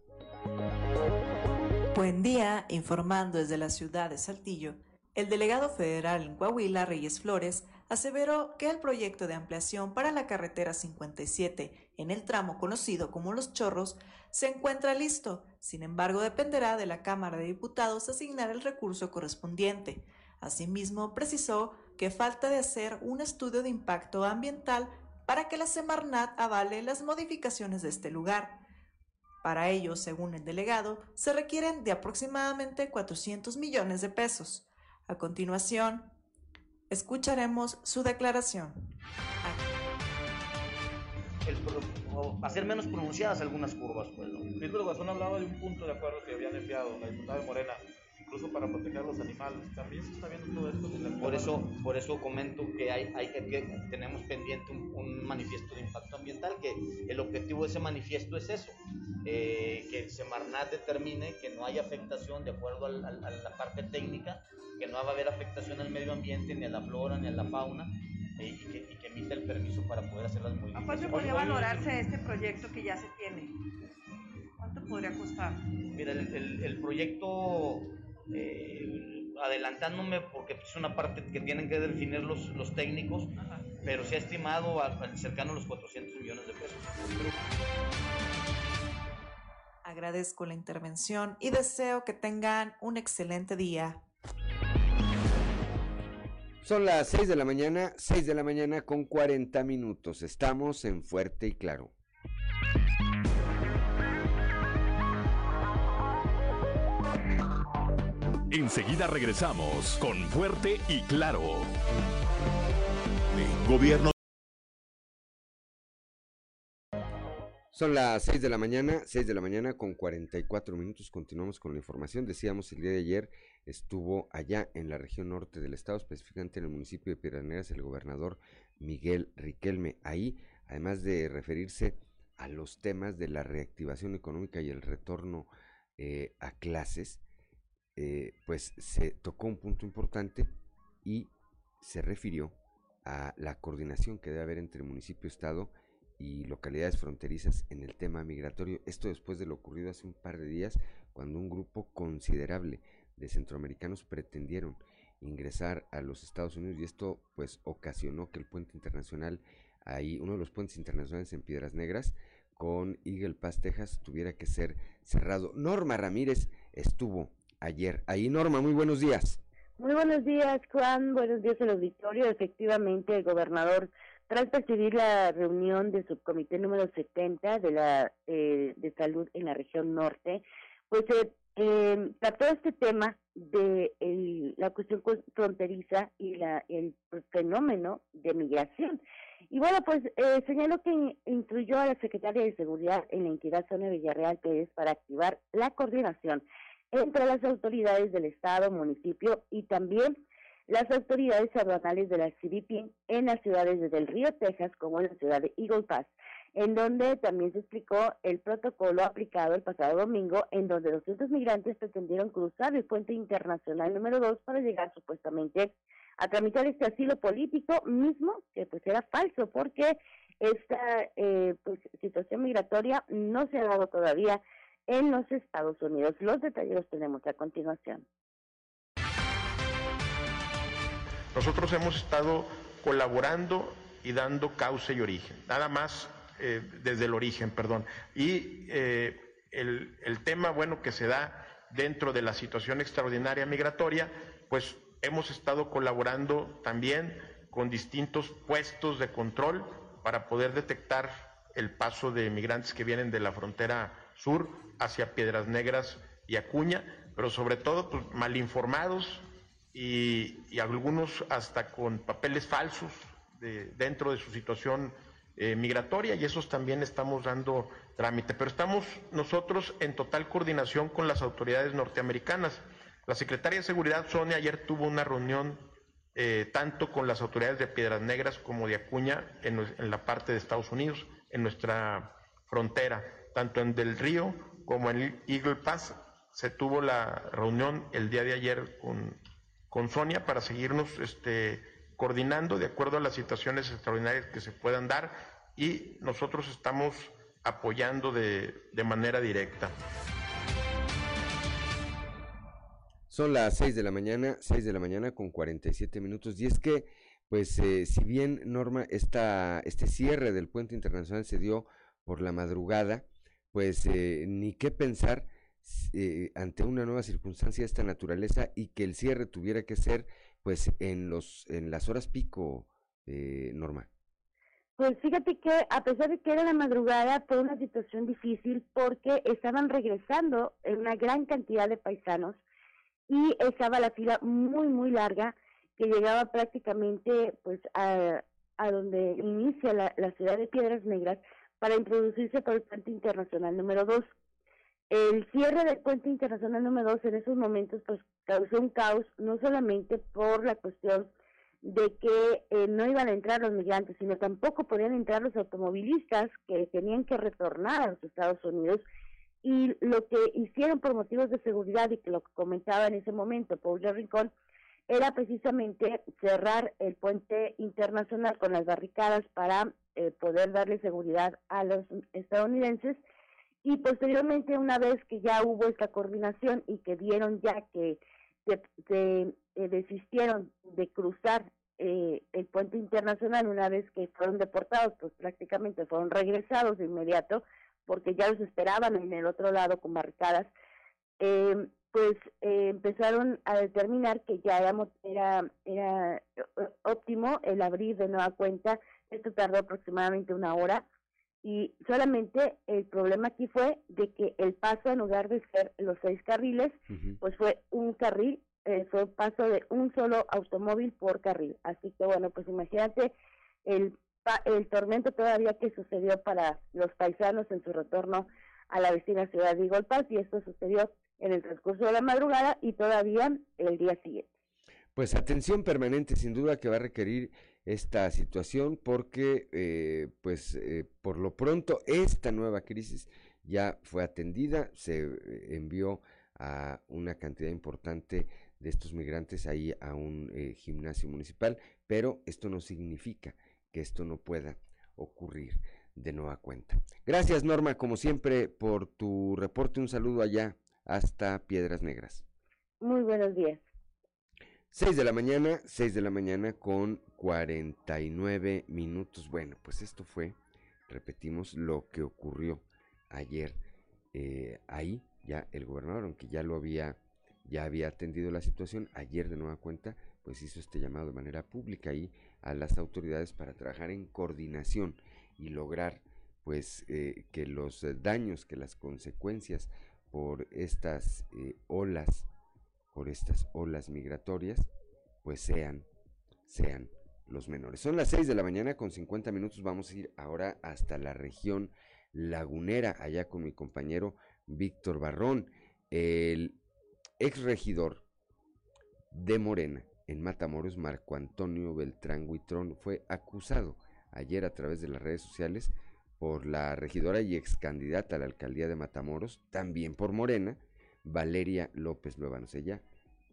Buen día, informando desde la ciudad de Saltillo. El delegado federal en Coahuila, Reyes Flores, aseveró que el proyecto de ampliación para la carretera 57 en el tramo conocido como Los Chorros se encuentra listo, sin embargo dependerá de la Cámara de Diputados asignar el recurso correspondiente. Asimismo, precisó que falta de hacer un estudio de impacto ambiental para que la Semarnat avale las modificaciones de este lugar. Para ello, según el delegado, se requieren de aproximadamente 400 millones de pesos. A continuación, escucharemos su declaración. Va a ser menos pronunciadas algunas curvas. Pues, ¿no? Víctor Guasón hablaba de un punto de acuerdo que habían enviado la diputada de Morena, incluso para proteger a los animales. También se está viendo todo esto. Por eso, por eso comento que, hay, hay que tenemos pendiente un, manifiesto de impacto ambiental, que el objetivo de ese manifiesto es eso, eh, que el Semarnat determine que no hay afectación de acuerdo a la parte técnica que no va a haber afectación al medio ambiente, ni a la flora, ni a la fauna, eh, y, que, y, que, emite el permiso para poder hacer las modificaciones. ¿A cuánto podría valorarse este proyecto que ya se tiene? ¿Cuánto podría costar? Mira, el, el, proyecto, eh, adelantándome, porque es una parte que tienen que definir los, los técnicos, pero se ha estimado cercano a los 400 millones de pesos. Agradezco la intervención y deseo que tengan un excelente día. Son las 6 de la mañana, 6 de la mañana con 40 minutos. Estamos en Fuerte y Claro. Enseguida regresamos con Fuerte y Claro. Gobierno. Son las 6 de la mañana, 6 de la mañana con 44 minutos. Continuamos con la información. Decíamos el día de ayer estuvo allá en la región norte del estado, específicamente en el municipio de Piraneras, el gobernador Miguel Riquelme. Ahí, además de referirse a los temas de la reactivación económica y el retorno eh, a clases, eh, pues se tocó un punto importante y se refirió a la coordinación que debe haber entre municipio, estado y localidades fronterizas en el tema migratorio. Esto después de lo ocurrido hace un par de días, cuando un grupo considerable de centroamericanos pretendieron ingresar a los Estados Unidos y esto pues ocasionó que el puente internacional ahí, uno de los puentes internacionales en Piedras Negras con Eagle Pass, Texas, tuviera que ser cerrado. Norma Ramírez estuvo ayer ahí. Norma, muy buenos días. Muy buenos días, Juan. Buenos días al auditorio. Efectivamente, el gobernador, tras presidir la reunión del subcomité número 70 de la eh, de salud en la región norte, pues eh, eh, trató este tema de la cuestión fronteriza y la, el fenómeno de migración. Y bueno, pues eh, señaló que incluyó a la Secretaria de Seguridad en la entidad Zona Villarreal es para activar la coordinación entre las autoridades del Estado, municipio y también las autoridades aduanales de la CBP en las ciudades de Del Río, Texas, como en la ciudad de Eagle Pass en donde también se explicó el protocolo aplicado el pasado domingo, en donde 200 migrantes pretendieron cruzar el puente internacional número 2 para llegar supuestamente a tramitar este asilo político mismo, que pues era falso, porque esta eh, pues, situación migratoria no se ha dado todavía en los Estados Unidos. Los detalles los tenemos a continuación. Nosotros hemos estado colaborando y dando causa y origen, nada más eh, desde el origen, perdón. Y eh, el, el tema, bueno, que se da dentro de la situación extraordinaria migratoria, pues hemos estado colaborando también con distintos puestos de control para poder detectar el paso de migrantes que vienen de la frontera sur hacia Piedras Negras y Acuña, pero sobre todo pues, mal informados y, algunos hasta con papeles falsos dentro de su situación eh, migratoria y esos también estamos dando trámite. Pero estamos nosotros en total coordinación con las autoridades norteamericanas. La secretaria de Seguridad, Sonia, ayer tuvo una reunión eh, tanto con las autoridades de Piedras Negras como de Acuña en, la parte de Estados Unidos, en nuestra frontera, tanto en Del Río como en Eagle Pass. Se tuvo la reunión el día de ayer con, con Sonia para seguirnos este, coordinando de acuerdo a las situaciones extraordinarias que se puedan dar y nosotros estamos apoyando de, de manera directa. Son las 6 de la mañana, 6 de la mañana con 47 minutos. Y es que, pues, eh, si bien, Norma, esta, este cierre del puente internacional se dio por la madrugada, pues eh, ni qué pensar eh, ante una nueva circunstancia de esta naturaleza y que el cierre tuviera que ser, pues, en, los, en las horas pico, Norma. Pues fíjate que a pesar de que era la madrugada, fue una situación difícil porque estaban regresando una gran cantidad de paisanos y estaba la fila muy, muy larga que llegaba prácticamente pues a, a donde inicia la ciudad de Piedras Negras para introducirse por el puente internacional número 2. El cierre del puente internacional número 2 en esos momentos pues causó un caos, no solamente por la cuestión de que eh, no iban a entrar los migrantes, sino tampoco podían entrar los automovilistas que tenían que retornar a los Estados Unidos y lo que hicieron por motivos de seguridad y que lo comentaba en ese momento Paul Rincón era precisamente cerrar el puente internacional con las barricadas para eh, poder darle seguridad a los estadounidenses. Y posteriormente una vez que ya hubo esta coordinación y que vieron ya que se, eh, desistieron de cruzar eh, el puente internacional una vez que fueron deportados pues prácticamente fueron regresados de inmediato porque ya los esperaban en el otro lado con barricadas, eh, pues eh, empezaron a determinar que ya era, era, era óptimo el abrir de nueva cuenta. Esto tardó aproximadamente una hora y solamente el problema aquí fue de que el paso en lugar de ser los seis carriles, pues fue un carril, eh, fue un paso de un solo automóvil por carril. Así que bueno, pues imagínate el el tormento todavía que sucedió para los paisanos en su retorno a la vecina ciudad de Igolpaz y esto sucedió en el transcurso de la madrugada y todavía el día siguiente. Pues atención permanente sin duda que va a requerir esta situación porque eh, pues eh, por lo pronto esta nueva crisis ya fue atendida, se eh, envió a una cantidad importante de estos migrantes ahí a un gimnasio municipal, pero esto no significa que esto no pueda ocurrir de nueva cuenta. Gracias Norma, como siempre, por tu reporte. Un saludo allá hasta Piedras Negras. Muy buenos días. 6 de la mañana, 6 de la mañana con 49 minutos. Bueno, pues esto fue, repetimos, lo que ocurrió ayer eh, ahí. Ya el gobernador, aunque ya lo había, ya había atendido la situación, ayer de nueva cuenta, pues hizo este llamado de manera pública ahí a las autoridades para trabajar en coordinación y lograr pues eh, que los daños, que las consecuencias por estas eh, olas, por estas olas migratorias, pues sean, sean los menores. Son las 6 de la mañana con 50 minutos, vamos a ir ahora hasta la región lagunera, allá con mi compañero Víctor Barrón, el ex regidor de Morena, en Matamoros, Marco Antonio Beltrán Huitrón fue acusado ayer a través de las redes sociales por la regidora y ex candidata a la alcaldía de Matamoros, también por Morena, Valeria López Luevanos. Ella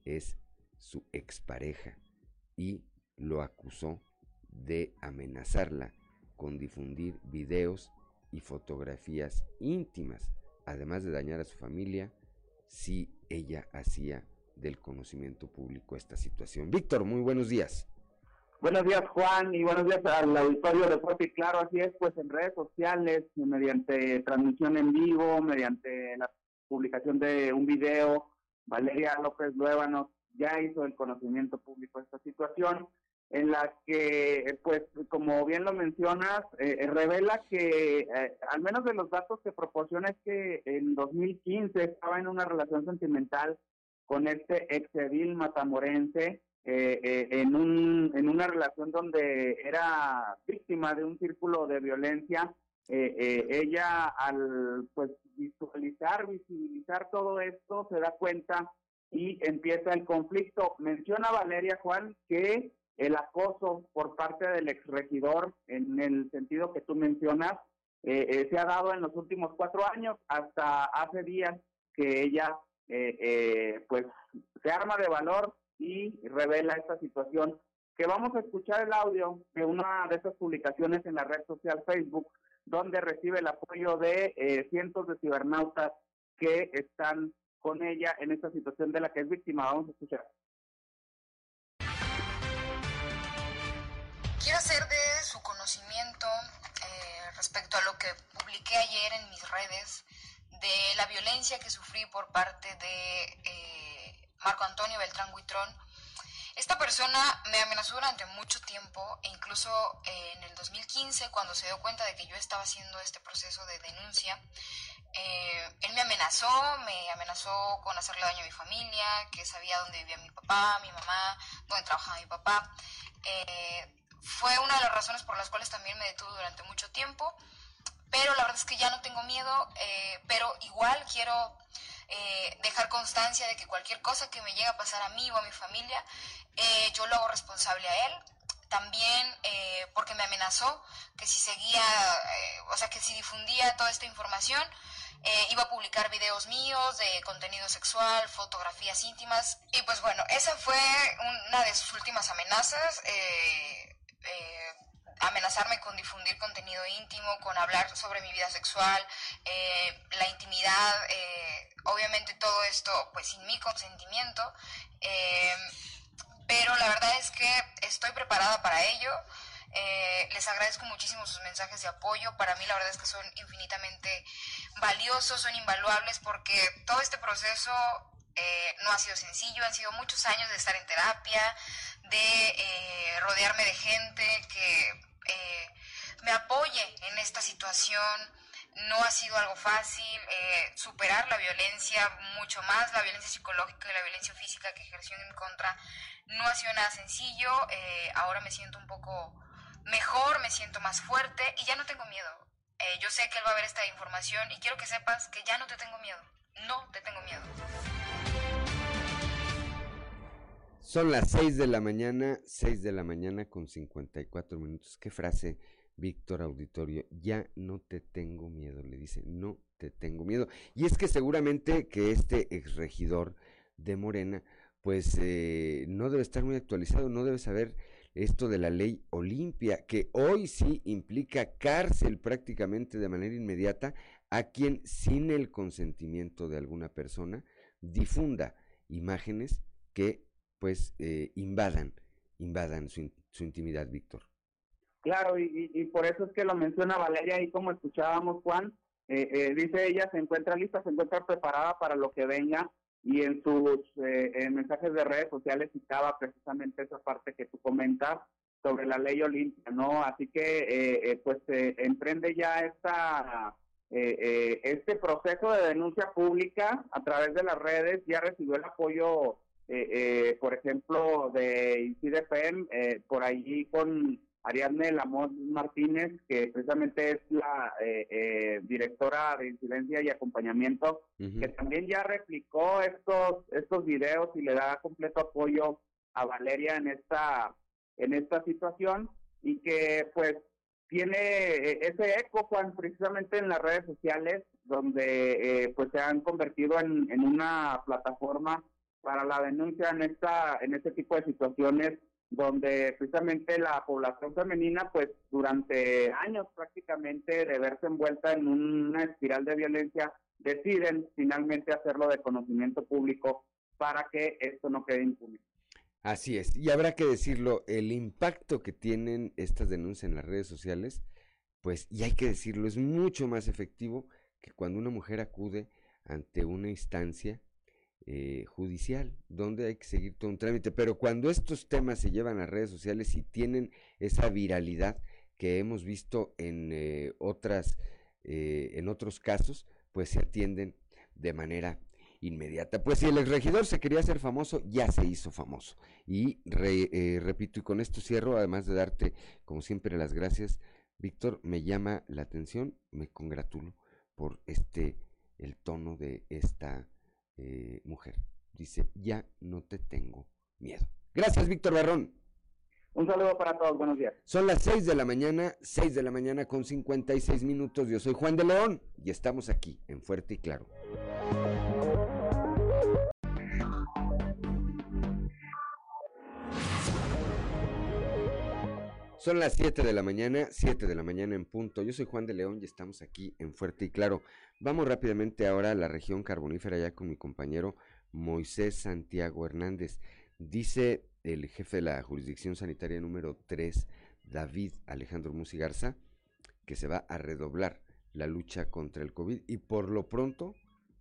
es su expareja y lo acusó de amenazarla con difundir videos y fotografías íntimas, además de dañar a su familia si ella hacía del conocimiento público esta situación. Víctor, muy buenos días. Buenos días, Juan, y buenos días al auditorio de Fuerte y Claro. Así es, pues en redes sociales, mediante transmisión en vivo, mediante la publicación de un video, Valeria López Luévanos ya hizo el conocimiento público de esta situación, en la que, pues, como bien lo mencionas, eh, revela que, eh, al menos de los datos que proporciona, es que en 2015 estaba en una relación sentimental con este exedil matamorense, eh, eh, en, un, en una relación donde era víctima de un círculo de violencia, eh, ella al pues visualizar, visibilizar todo esto, se da cuenta y empieza el conflicto. Menciona Valeria Juan que el acoso por parte del exregidor, en el sentido que tú mencionas, se ha dado en los últimos cuatro años, hasta hace días que ella pues se arma de valor y revela esta situación. Que vamos a escuchar el audio de una de esas publicaciones en la red social Facebook, donde recibe el apoyo de eh, cientos de cibernautas que están con ella en esta situación de la que es víctima. Vamos a escuchar. Quiero hacer de su conocimiento eh, respecto a lo que publiqué ayer en mis redes de la violencia que sufrí por parte de eh, Marco Antonio Beltrán Huitrón. Esta persona me amenazó durante mucho tiempo e incluso eh, en el 2015, cuando se dio cuenta de que yo estaba haciendo este proceso de denuncia, eh, él me amenazó, me amenazó con hacerle daño a mi familia, que sabía dónde vivía mi papá, mi mamá, dónde trabajaba mi papá. Eh, fue una de las razones por las cuales también me detuvo durante mucho tiempo, pero la verdad es que ya no tengo miedo, pero igual quiero eh, dejar constancia de que cualquier cosa que me llegue a pasar a mí o a mi familia, eh, yo lo hago responsable a él. También eh, porque me amenazó que si seguía, o sea, que si difundía toda esta información, iba a publicar videos míos de contenido sexual, fotografías íntimas. Y pues bueno, esa fue una de sus últimas amenazas amenazarme con difundir contenido íntimo, con hablar sobre mi vida sexual, eh, la intimidad, eh, obviamente todo esto pues sin mi consentimiento, eh, pero la verdad es que estoy preparada para ello. les agradezco muchísimo sus mensajes de apoyo. Para mí la verdad es que son infinitamente valiosos, son invaluables porque todo este proceso no ha sido sencillo, han sido muchos años de estar en terapia, de rodearme de gente que eh, me apoye en esta situación. No ha sido algo fácil eh, superar la violencia, mucho más la violencia psicológica y la violencia física que ejerció en mi contra. No ha sido nada sencillo. Eh, ahora me siento un poco mejor, me siento más fuerte y ya no tengo miedo. yo sé que él va a ver esta información y quiero que sepas que ya no te tengo miedo. No te tengo miedo. Son las 6 de la mañana, 6 de la mañana con 54 minutos. ¿Qué frase, Víctor Auditorio? Ya no te tengo miedo, le dice, no te tengo miedo. Y es que seguramente que este exregidor de Morena, pues eh, no debe estar muy actualizado, no debe saber esto de la ley Olimpia, que hoy sí implica cárcel prácticamente de manera inmediata a quien sin el consentimiento de alguna persona difunda imágenes que pues eh, invadan, invadan su, su intimidad, Víctor. Claro, y, y, por eso es que lo menciona Valeria y como escuchábamos Juan, eh, eh, dice ella, se encuentra lista, se encuentra preparada para lo que venga y en sus mensajes de redes sociales citaba precisamente esa parte que tú comentas sobre la ley Olimpia, ¿no? Así que pues emprende ya esta este proceso de denuncia pública a través de las redes, ya recibió el apoyo eh, eh, por ejemplo, de ICIDFM, eh, por allí con Ariadne Lamont Martínez, que precisamente es la eh, directora de incidencia y acompañamiento, que también ya replicó estos estos videos y le da completo apoyo a Valeria en esta en esta situación y que pues tiene ese eco Juan precisamente en las redes sociales donde pues se han convertido en, en una plataforma para la denuncia en esta en este tipo de situaciones donde precisamente la población femenina pues durante años prácticamente de verse envuelta en una espiral de violencia deciden finalmente hacerlo de conocimiento público para que esto no quede impune. Así es, y habrá que decirlo, el impacto que tienen estas denuncias en las redes sociales, pues, y hay que decirlo, es mucho más efectivo que cuando una mujer acude ante una instancia eh, judicial, donde hay que seguir todo un trámite. Pero cuando estos temas se llevan a redes sociales y tienen esa viralidad que hemos visto en eh, otras, eh, en otros casos, pues se atienden de manera inmediata. Pues si el regidor se quería hacer famoso, ya se hizo famoso. Y repito, y con esto cierro, además de darte, como siempre, las gracias, Víctor, me llama la atención, me congratulo por este, el tono de esta eh, mujer. Dice, ya no te tengo miedo. Gracias, Víctor Barrón. Un saludo para todos, buenos días. Son las 6 de la mañana, 6 de la mañana con 56 minutos. Yo soy Juan de León y estamos aquí en Fuerte y Claro. Son las 7 de la mañana, 7 de la mañana en punto. Yo soy Juan de León y estamos aquí en Fuerte y Claro. Vamos rápidamente ahora a la región carbonífera ya con mi compañero Moisés Santiago Hernández. Dice el jefe de la jurisdicción sanitaria número 3, David Alejandro Musigarza, que se va a redoblar la lucha contra el COVID y por lo pronto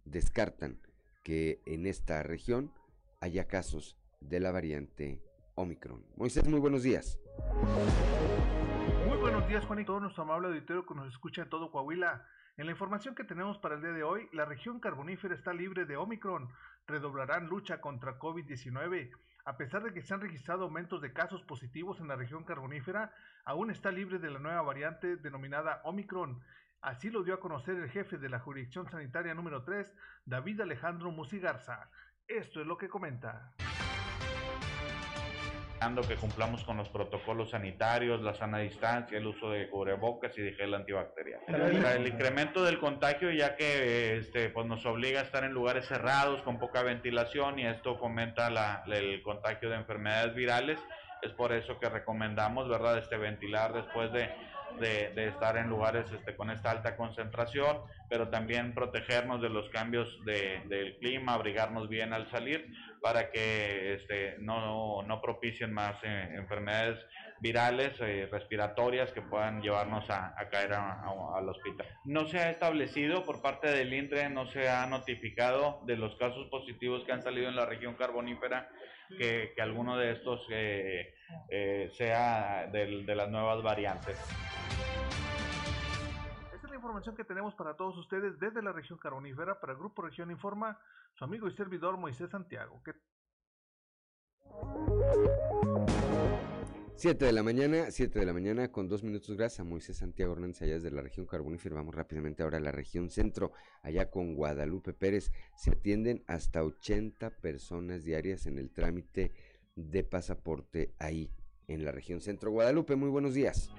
descartan que en esta región haya casos de la variante Omicron. Moisés, muy buenos días. Muy buenos días, Juan, y todo nuestro amable auditorio que nos escucha en todo Coahuila. En la información que tenemos para el día de hoy, la región carbonífera está libre de Omicron. Redoblarán lucha contra COVID-19. A pesar de que se han registrado aumentos de casos positivos en la región carbonífera, aún está libre de la nueva variante denominada Omicron. Así lo dio a conocer el jefe de la jurisdicción sanitaria número 3, David Alejandro Musigarza. Esto es lo que comenta que cumplamos con los protocolos sanitarios, la sana distancia, el uso de cubrebocas y de gel antibacterial. El incremento del contagio ya que este, pues nos obliga a estar en lugares cerrados con poca ventilación y esto fomenta la, el contagio de enfermedades virales. Es por eso que recomendamos, ¿verdad?, este ventilar después de de, estar en lugares este, con esta alta concentración, pero también protegernos de los cambios de, del clima, abrigarnos bien al salir para que este, no, no propicien más eh, enfermedades virales, eh, respiratorias que puedan llevarnos a, caer al hospital. No se ha establecido por parte del INTRE, no se ha notificado de los casos positivos que han salido en la región carbonífera que, alguno de estos eh, sea de, de las nuevas variantes información que tenemos para todos ustedes desde la región carbonífera. Para el Grupo Región Informa, su amigo y servidor Moisés Santiago. 7 de la mañana, 7 de la mañana con dos minutos. Gracias a Moisés Santiago Hernández, allá desde la región carbonífera. Vamos rápidamente ahora a la región centro, allá con Guadalupe Pérez. Se atienden hasta 80 personas diarias en el trámite de pasaporte ahí en la región centro. Guadalupe, muy buenos días.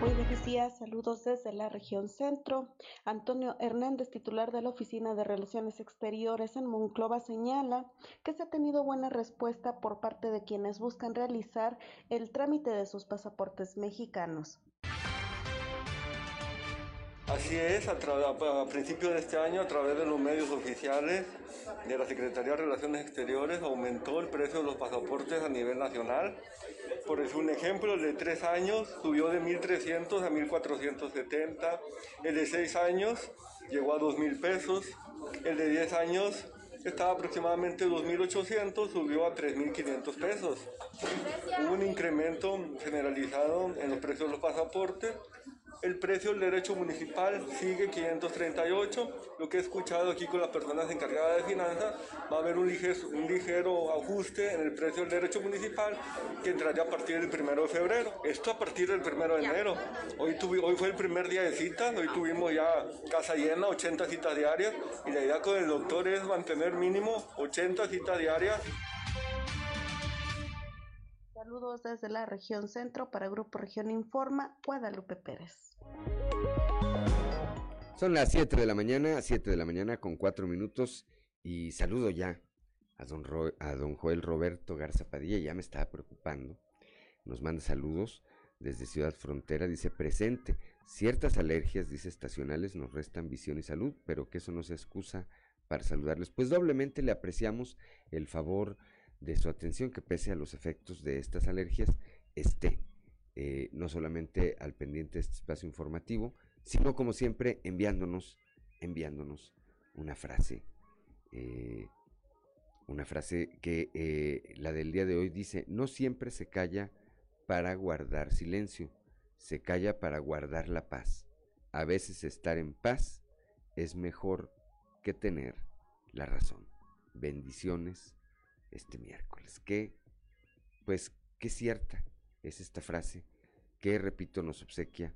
Muy buenos días, saludos desde la región centro. Antonio Hernández, titular de la Oficina de Relaciones Exteriores en Monclova, señala que se ha tenido buena respuesta por parte de quienes buscan realizar el trámite de sus pasaportes mexicanos. Así es, a, a principios de este año, a través de los medios oficiales de la Secretaría de Relaciones Exteriores, aumentó el precio de los pasaportes a nivel nacional por decir un ejemplo, el de 3 años subió de 1.300 a 1.470, el de 6 años llegó a 2.000 pesos, el de 10 años estaba aproximadamente 2.800, subió a 3.500 pesos. Hubo un incremento generalizado en los precios de los pasaportes el precio del derecho municipal sigue 538. Lo que he escuchado aquí con las personas encargadas de finanzas, va a haber un ligero, un ligero ajuste en el precio del derecho municipal que entraría a partir del primero de febrero. Esto a partir del primero de enero. Hoy, hoy fue el primer día de citas, hoy tuvimos ya casa llena, 80 citas diarias y la idea con el doctor es mantener mínimo 80 citas diarias. Saludos desde la región centro para Grupo Región Informa, Guadalupe Pérez. Son las 7 de la mañana, 7 de la mañana con 4 minutos y saludo ya a don, a don Joel Roberto Garza Padilla, ya me estaba preocupando. Nos manda saludos desde Ciudad Frontera, dice presente. Ciertas alergias, dice estacionales, nos restan visión y salud, pero que eso no se excusa para saludarles. Pues doblemente le apreciamos el favor de su atención que pese a los efectos de estas alergias esté eh, no solamente al pendiente de este espacio informativo, sino como siempre enviándonos, enviándonos una frase, eh, una frase que eh, la del día de hoy dice, no siempre se calla para guardar silencio, se calla para guardar la paz. A veces estar en paz es mejor que tener la razón. Bendiciones este miércoles. Que, pues, qué cierta es esta frase que, repito, nos obsequia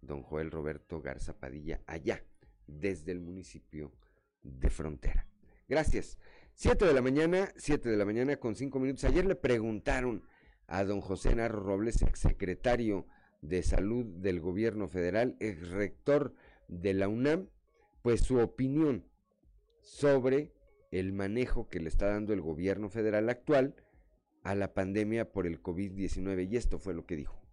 don Joel Roberto Garza Padilla allá, desde el municipio de Frontera. Gracias. Siete de la mañana, siete de la mañana con cinco minutos. Ayer le preguntaron a don José Narro Robles, exsecretario de Salud del Gobierno Federal, ex rector de la UNAM, pues su opinión sobre el manejo que le está dando el gobierno federal actual a la pandemia por el COVID-19 y esto fue lo que dijo.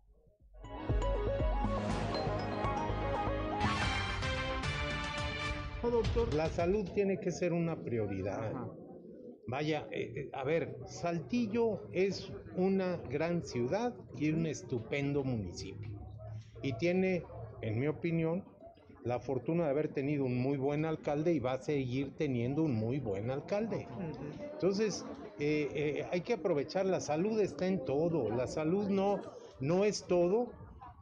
doctor, la salud tiene que ser una prioridad. Vaya, eh, eh, a ver, Saltillo es una gran ciudad y un estupendo municipio. Y tiene, en mi opinión, la fortuna de haber tenido un muy buen alcalde y va a seguir teniendo un muy buen alcalde. Entonces, eh, hay que aprovechar, la salud está en todo, la salud no, no es todo,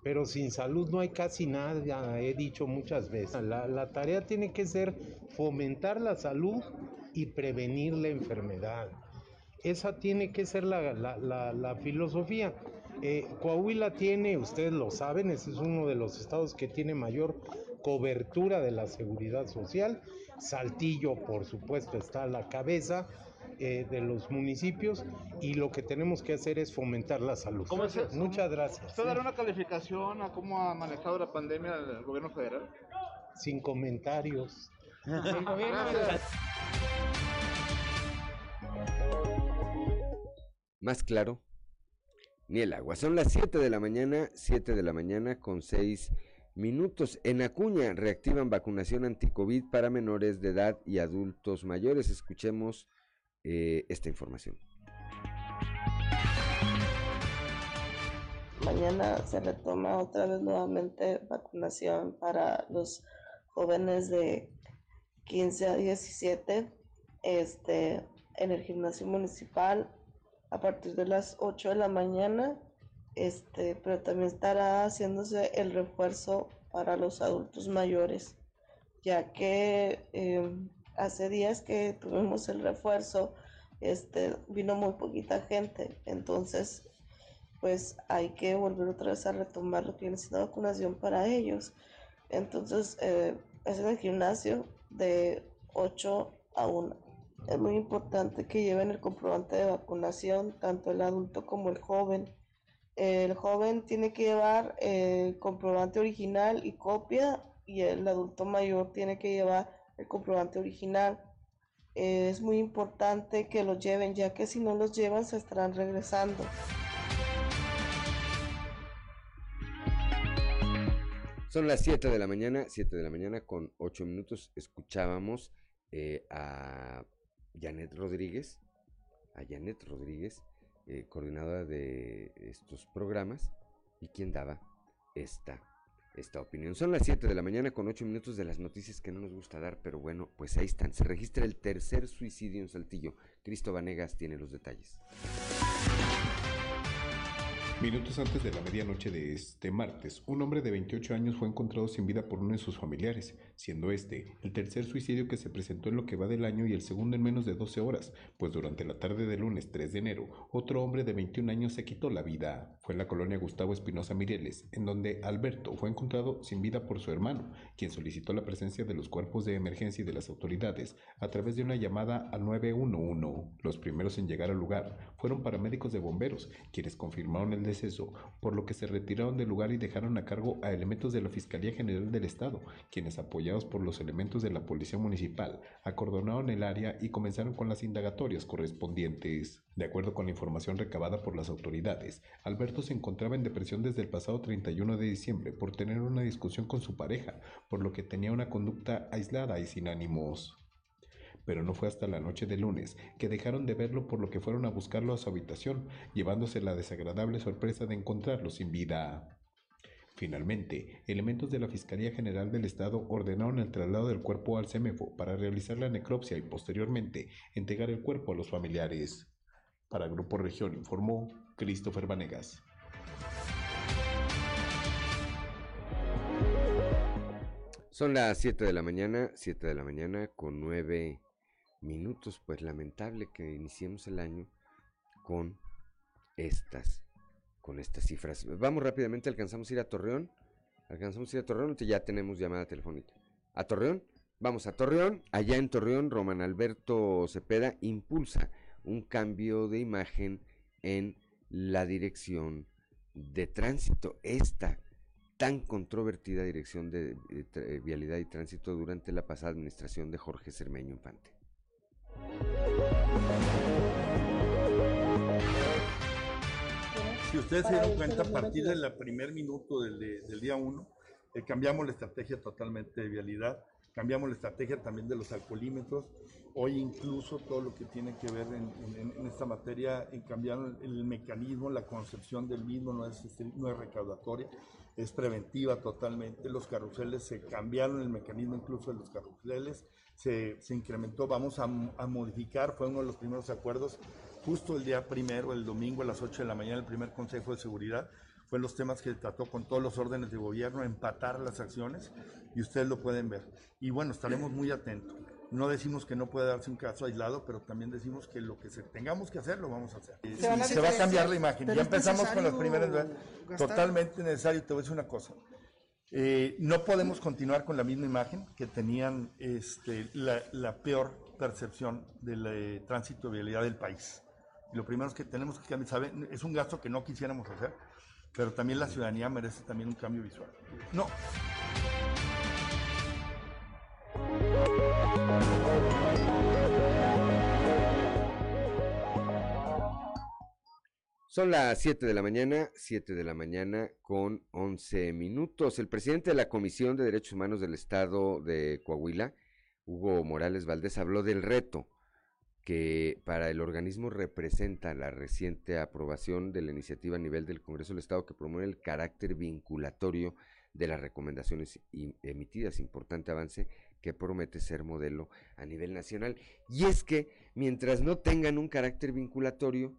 pero sin salud no hay casi nada, he dicho muchas veces. La, tarea tiene que ser fomentar la salud y prevenir la enfermedad. Esa tiene que ser la, filosofía. Eh, Coahuila tiene, ustedes lo saben, ese es uno de los estados que tiene mayor cobertura de la seguridad social. Saltillo, por supuesto, está a la cabeza eh, de los municipios y lo que tenemos que hacer es fomentar la salud. Muchas gracias. ¿Usted dará una calificación a cómo ha manejado la pandemia el gobierno federal? Sin comentarios. Más claro, ni el agua. Son las 7 de la mañana, 7 de la mañana con 6 minutos. En Acuña reactivan vacunación anticovid para menores de edad y adultos mayores. Escuchemos eh, esta información. Mañana se retoma otra vez nuevamente vacunación para los jóvenes de 15 a 17 este, en el gimnasio municipal a partir de las 8 de la mañana, este, pero también estará haciéndose el refuerzo para los adultos mayores, ya que em, hace días que tuvimos el refuerzo, este, vino muy poquita gente, entonces pues hay que volver otra vez a retomar lo que la vacunación para ellos. Entonces eh, es en el gimnasio de 8 a 1. Es muy importante que lleven el comprobante de vacunación, tanto el adulto como el joven. El joven tiene que llevar el comprobante original y copia y el adulto mayor tiene que llevar el comprobante original. es muy importante que lo lleven, ya que si no los llevan se estarán regresando. Son las 7 de la mañana, 7 de la mañana con 8 minutos. Escuchábamos eh, a Janet Rodríguez, a Janet Rodríguez, eh, coordinadora de estos programas, y quien daba esta esta opinión. Son las 7 de la mañana con 8 minutos de las noticias que no nos gusta dar, pero bueno, pues ahí están. Se registra el tercer suicidio en Saltillo. Cristo Vanegas tiene los detalles. Minutos antes de la medianoche de este martes, un hombre de 28 años fue encontrado sin vida por uno de sus familiares, siendo este el tercer suicidio que se presentó en lo que va del año y el segundo en menos de 12 horas, pues durante la tarde del lunes 3 de enero, otro hombre de 21 años se quitó la vida. Fue en la colonia Gustavo Espinosa Mireles, en donde Alberto fue encontrado sin vida por su hermano, quien solicitó la presencia de los cuerpos de emergencia y de las autoridades a través de una llamada al 911. Los primeros en llegar al lugar fueron paramédicos de bomberos, quienes confirmaron el deceso, por lo que se retiraron del lugar y dejaron a cargo a elementos de la Fiscalía General del Estado, quienes apoyados por los elementos de la Policía Municipal, acordonaron el área y comenzaron con las indagatorias correspondientes. De acuerdo con la información recabada por las autoridades, Alberto se encontraba en depresión desde el pasado 31 de diciembre por tener una discusión con su pareja, por lo que tenía una conducta aislada y sin ánimos. Pero no fue hasta la noche de lunes que dejaron de verlo por lo que fueron a buscarlo a su habitación, llevándose la desagradable sorpresa de encontrarlo sin vida. Finalmente, elementos de la Fiscalía General del Estado ordenaron el traslado del cuerpo al CEMEFO para realizar la necropsia y posteriormente entregar el cuerpo a los familiares. Para Grupo Región informó Christopher Vanegas. Son las 7 de la mañana, 7 de la mañana con 9 minutos. Pues lamentable que iniciemos el año con estas, con estas cifras. Vamos rápidamente, alcanzamos a ir a Torreón. Alcanzamos a ir a Torreón, ya tenemos llamada telefónica. ¿A Torreón? Vamos a Torreón. Allá en Torreón, Román Alberto Cepeda impulsa un cambio de imagen en la dirección de tránsito. Esta tan controvertida dirección de, de vialidad y tránsito durante la pasada administración de Jorge Cermeño Infante. Si ustedes se dieron cuenta, a partir del primer minuto del, del día 1, eh, cambiamos la estrategia totalmente de vialidad, cambiamos la estrategia también de los alcoholímetros. Hoy incluso todo lo que tiene que ver en, en, en esta materia, en cambiar el, el, mecanismo, la concepción del mismo no es, este, no es recaudatoria es preventiva totalmente. Los carruseles se cambiaron el mecanismo incluso de los carruseles, se, se incrementó, vamos a, a, modificar, fue uno de los primeros acuerdos, justo el día primero, el domingo a las 8 de la mañana, el primer Consejo de Seguridad, fue los temas que trató con todos los órdenes de gobierno, empatar las acciones, y ustedes lo pueden ver. Y bueno, estaremos muy atentos. No decimos que no puede darse un caso aislado, pero también decimos que lo que se, tengamos que hacer, lo vamos a hacer. Se, a se va a cambiar la imagen. Ya empezamos con las primeras. Gastar. Totalmente necesario. Te voy a decir una cosa. Eh, no podemos continuar con la misma imagen que tenían este, la, peor percepción del eh, tránsito de vialidad del país. Y lo primero es que tenemos que cambiar. ¿sabe? Es un gasto que no quisiéramos hacer, pero también la ciudadanía merece también un cambio visual. No. Son las 7 de la mañana, 7 de la mañana con 11 minutos. El presidente de la Comisión de Derechos Humanos del Estado de Coahuila, Hugo Morales Valdés, habló del reto que para el organismo representa la reciente aprobación de la iniciativa a nivel del Congreso del Estado que promueve el carácter vinculatorio de las recomendaciones emitidas. Importante avance que promete ser modelo a nivel nacional. Y es que mientras no tengan un carácter vinculatorio,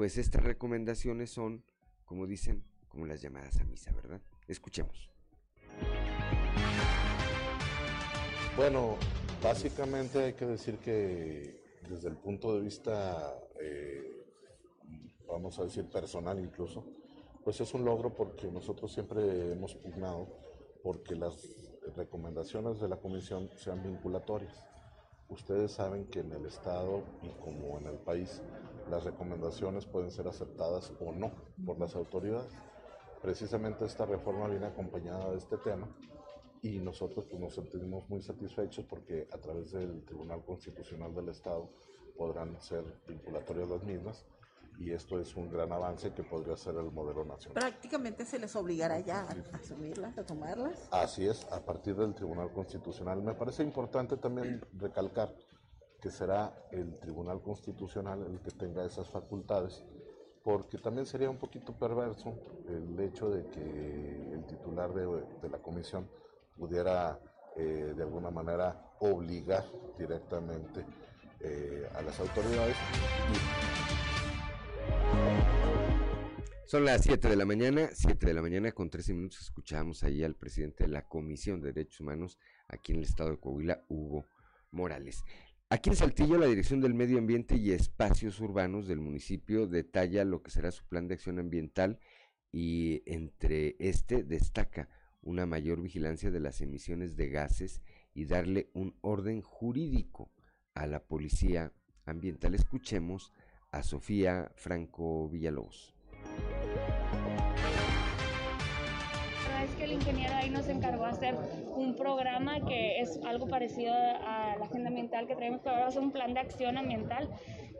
pues estas recomendaciones son, como dicen, como las llamadas a misa, ¿verdad? Escuchemos. Bueno, básicamente hay que decir que desde el punto de vista, eh, vamos a decir, personal incluso, pues es un logro porque nosotros siempre hemos pugnado porque las recomendaciones de la comisión sean vinculatorias. Ustedes saben que en el Estado y como en el país las recomendaciones pueden ser aceptadas o no por las autoridades. Precisamente esta reforma viene acompañada de este tema y nosotros pues, nos sentimos muy satisfechos porque a través del Tribunal Constitucional del Estado podrán ser vinculatorias las mismas y esto es un gran avance que podría ser el modelo nacional. Prácticamente se les obligará ya a asumirlas, a tomarlas. Así es, a partir del Tribunal Constitucional. Me parece importante también recalcar que será el Tribunal Constitucional el que tenga esas facultades, porque también sería un poquito perverso el hecho de que el titular de, la comisión pudiera eh, de alguna manera obligar directamente eh, a las autoridades. Son las 7 de la mañana, 7 de la mañana con 13 minutos escuchamos ahí al presidente de la Comisión de Derechos Humanos aquí en el estado de Coahuila, Hugo Morales. Aquí en Saltillo, la Dirección del Medio Ambiente y Espacios Urbanos del municipio detalla lo que será su plan de acción ambiental y entre este destaca una mayor vigilancia de las emisiones de gases y darle un orden jurídico a la policía ambiental. Escuchemos a Sofía Franco Villalobos. El ingeniero ahí nos encargó hacer un programa que es algo parecido a la agenda ambiental que traemos, pero es un plan de acción ambiental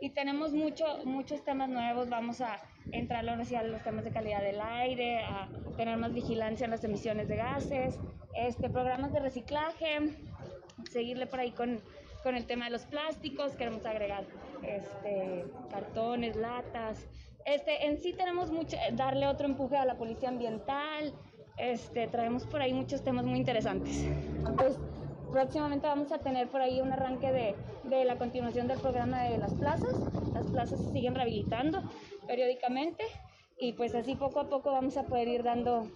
y tenemos mucho, muchos temas nuevos. Vamos a entrar a los temas de calidad del aire, a tener más vigilancia en las emisiones de gases, este, programas de reciclaje, seguirle por ahí con con el tema de los plásticos, queremos agregar este, cartones, latas. Este, en sí tenemos mucho, darle otro empuje a la policía ambiental, este, traemos por ahí muchos temas muy interesantes. Pues próximamente vamos a tener por ahí un arranque de, de la continuación del programa de las plazas. Las plazas se siguen rehabilitando periódicamente y pues así poco a poco vamos a poder ir dando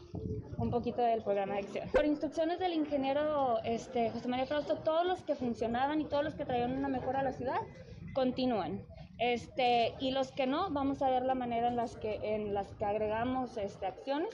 un poquito del programa de acción. Por instrucciones del ingeniero este, José María Frausto, todos los que funcionaban y todos los que traían una mejora a la ciudad continúan. Este, y los que no, vamos a ver la manera en las que, en las que agregamos este, acciones.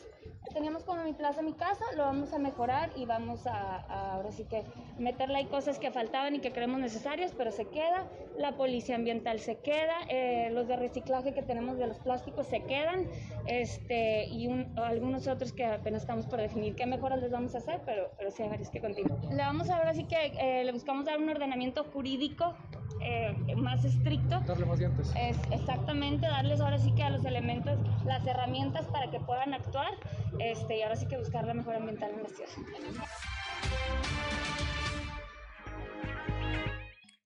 Teníamos como mi plaza, mi casa, lo vamos a mejorar y vamos a, a, ahora sí que meterle ahí cosas que faltaban y que creemos necesarias, pero se queda. La policía ambiental se queda, eh, los de reciclaje que tenemos de los plásticos se quedan, este, y un, algunos otros que apenas estamos por definir qué mejoras les vamos a hacer, pero, pero sí hay varios que continúan. Le vamos a ahora sí que eh, le buscamos dar un ordenamiento jurídico eh, más estricto. Darle más dientes. Es exactamente, darles ahora sí que a los elementos las herramientas para que puedan actuar este, y ahora sí que buscar la mejor ambiental en la ciudad.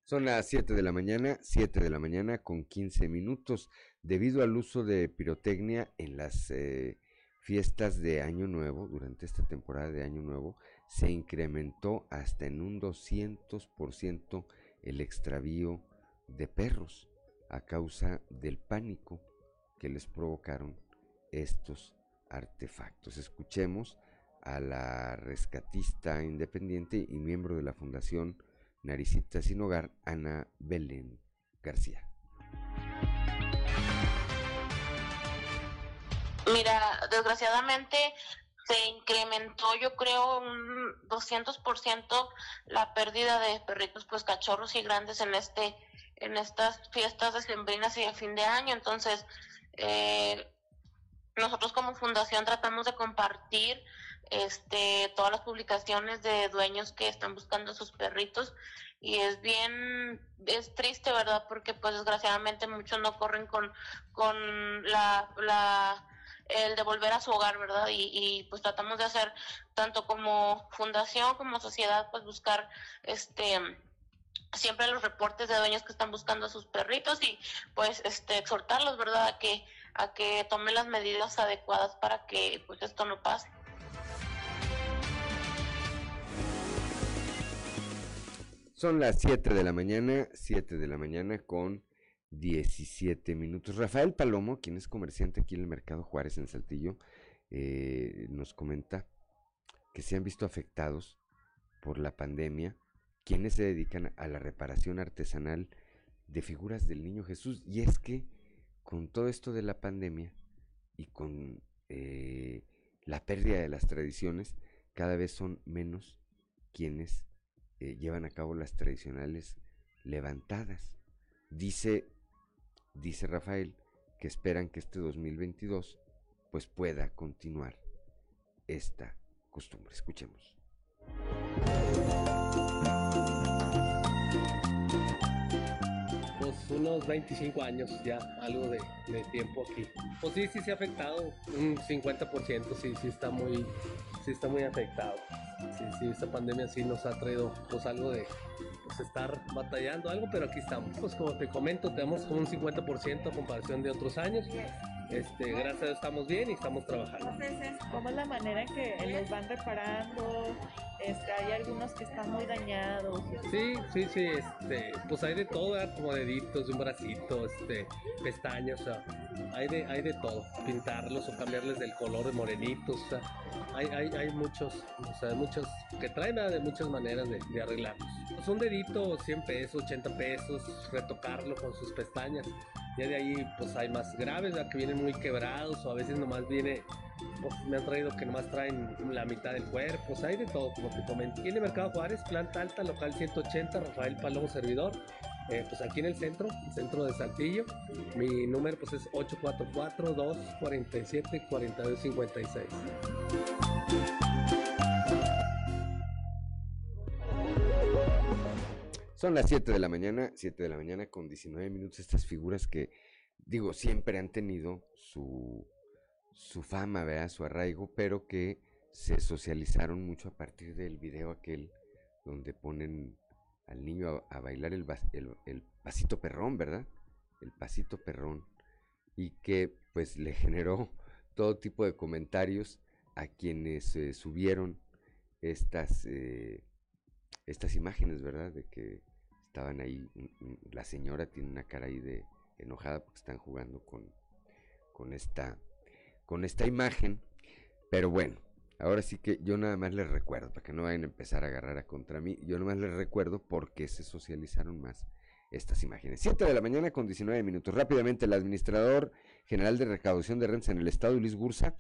Son las 7 de la mañana, 7 de la mañana con 15 minutos. Debido al uso de pirotecnia en las eh, fiestas de Año Nuevo, durante esta temporada de Año Nuevo, se incrementó hasta en un 200% el extravío de perros a causa del pánico que les provocaron estos artefactos. Escuchemos a la rescatista independiente y miembro de la Fundación Naricita Sin Hogar, Ana Belén García. Mira, desgraciadamente se incrementó yo creo un 200% la pérdida de perritos pues cachorros y grandes en este en estas fiestas decembrinas y de fin de año entonces eh, nosotros como fundación tratamos de compartir este todas las publicaciones de dueños que están buscando a sus perritos y es bien es triste verdad porque pues desgraciadamente muchos no corren con con la, la el de volver a su hogar, ¿verdad? Y, y, pues tratamos de hacer tanto como fundación como sociedad, pues buscar este siempre los reportes de dueños que están buscando a sus perritos y pues este exhortarlos, ¿verdad? A que a que tomen las medidas adecuadas para que pues esto no pase. Son las 7 de la mañana, 7 de la mañana con 17 minutos. Rafael Palomo, quien es comerciante aquí en el Mercado Juárez en Saltillo, eh, nos comenta que se han visto afectados por la pandemia quienes se dedican a la reparación artesanal de figuras del Niño Jesús. Y es que con todo esto de la pandemia y con eh, la pérdida de las tradiciones, cada vez son menos quienes eh, llevan a cabo las tradicionales levantadas. Dice dice Rafael que esperan que este 2022 pues pueda continuar esta costumbre. Escuchemos. Unos 25 años ya, algo de, tiempo aquí. Pues sí, sí se ha afectado, un 50%, sí, sí está muy, sí está muy afectado. Sí, sí, esta pandemia sí nos ha traído pues algo de, pues, estar batallando algo, pero aquí estamos. Pues como te comento, tenemos como un 50% a comparación de otros años. Este, gracias a Dios estamos bien y estamos trabajando. ¿Cómo es la manera en que los van reparando? Este, hay algunos que están muy dañados. Sí, sí, sí, este, pues hay de todo, como deditos, un bracito, este, pestañas, o sea, hay de, hay de todo, pintarlos o cambiarles del color de morenitos, o sea, hay, hay, hay muchos, o sea, muchos que traen de muchas maneras de, de arreglarlos. Pues un dedito, 100 pesos, 80 pesos, retocarlo con sus pestañas. Ya de ahí pues hay más graves, ¿verdad? que vienen muy quebrados o a veces nomás viene, pues, me han traído que nomás traen la mitad del cuerpo, pues hay de todo, como te comenté. Tiene Mercado Juárez, planta alta, local 180, Rafael Palomo Servidor, eh, pues aquí en el centro, centro de Saltillo. Mi número pues es 844-247-4256. Son las 7 de la mañana, 7 de la mañana con 19 minutos. Estas figuras que, digo, siempre han tenido su, su fama, ¿verdad? su arraigo, pero que se socializaron mucho a partir del video aquel donde ponen al niño a, bailar el, el, pasito perrón, ¿verdad? El pasito perrón. Y que pues le generó todo tipo de comentarios a quienes eh, subieron estas, eh, estas imágenes, ¿verdad? De que estaban ahí, la señora tiene una cara ahí de enojada porque están jugando con, con, esta, con esta imagen. Pero bueno, ahora sí que yo nada más les recuerdo, para que no vayan a empezar a agarrar a contra mí, yo nada más les recuerdo por qué se socializaron más estas imágenes. 7 de la mañana con 19 minutos. Rápidamente, el administrador general de recaudación de rentas en el estado, Luis Gursa,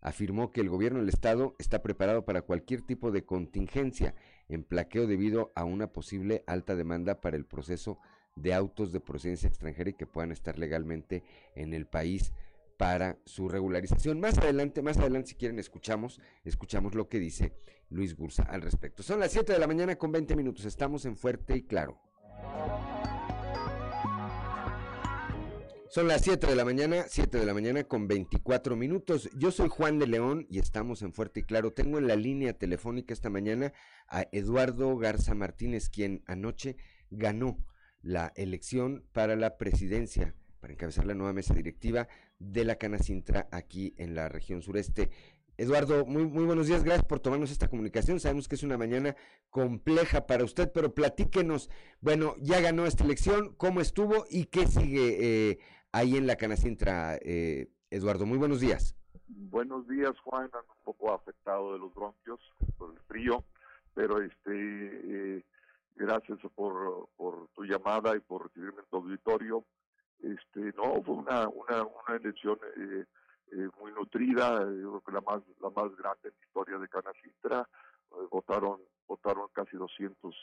afirmó que el gobierno del estado está preparado para cualquier tipo de contingencia en plaqueo debido a una posible alta demanda para el proceso de autos de procedencia extranjera y que puedan estar legalmente en el país para su regularización. Más adelante, más adelante, si quieren, escuchamos, escuchamos lo que dice Luis Gursa al respecto. Son las 7 de la mañana con 20 minutos. Estamos en Fuerte y Claro. Son las 7 de la mañana, 7 de la mañana con 24 minutos. Yo soy Juan de León y estamos en Fuerte y Claro. Tengo en la línea telefónica esta mañana a Eduardo Garza Martínez, quien anoche ganó la elección para la presidencia, para encabezar la nueva mesa directiva de la Canacintra aquí en la región sureste. Eduardo, muy, muy buenos días, gracias por tomarnos esta comunicación. Sabemos que es una mañana compleja para usted, pero platíquenos, bueno, ya ganó esta elección, ¿cómo estuvo y qué sigue eh, ahí en la Canacintra, eh, Eduardo. Muy buenos días. Buenos días, Juan. Un poco afectado de los bronquios por el frío, pero este, eh, gracias por, tu llamada y por recibirme en tu auditorio. Este, no, fue una, una, elección eh, eh muy nutrida, yo creo que la más, la más grande en la historia de Canacintra. votaron, votaron casi 200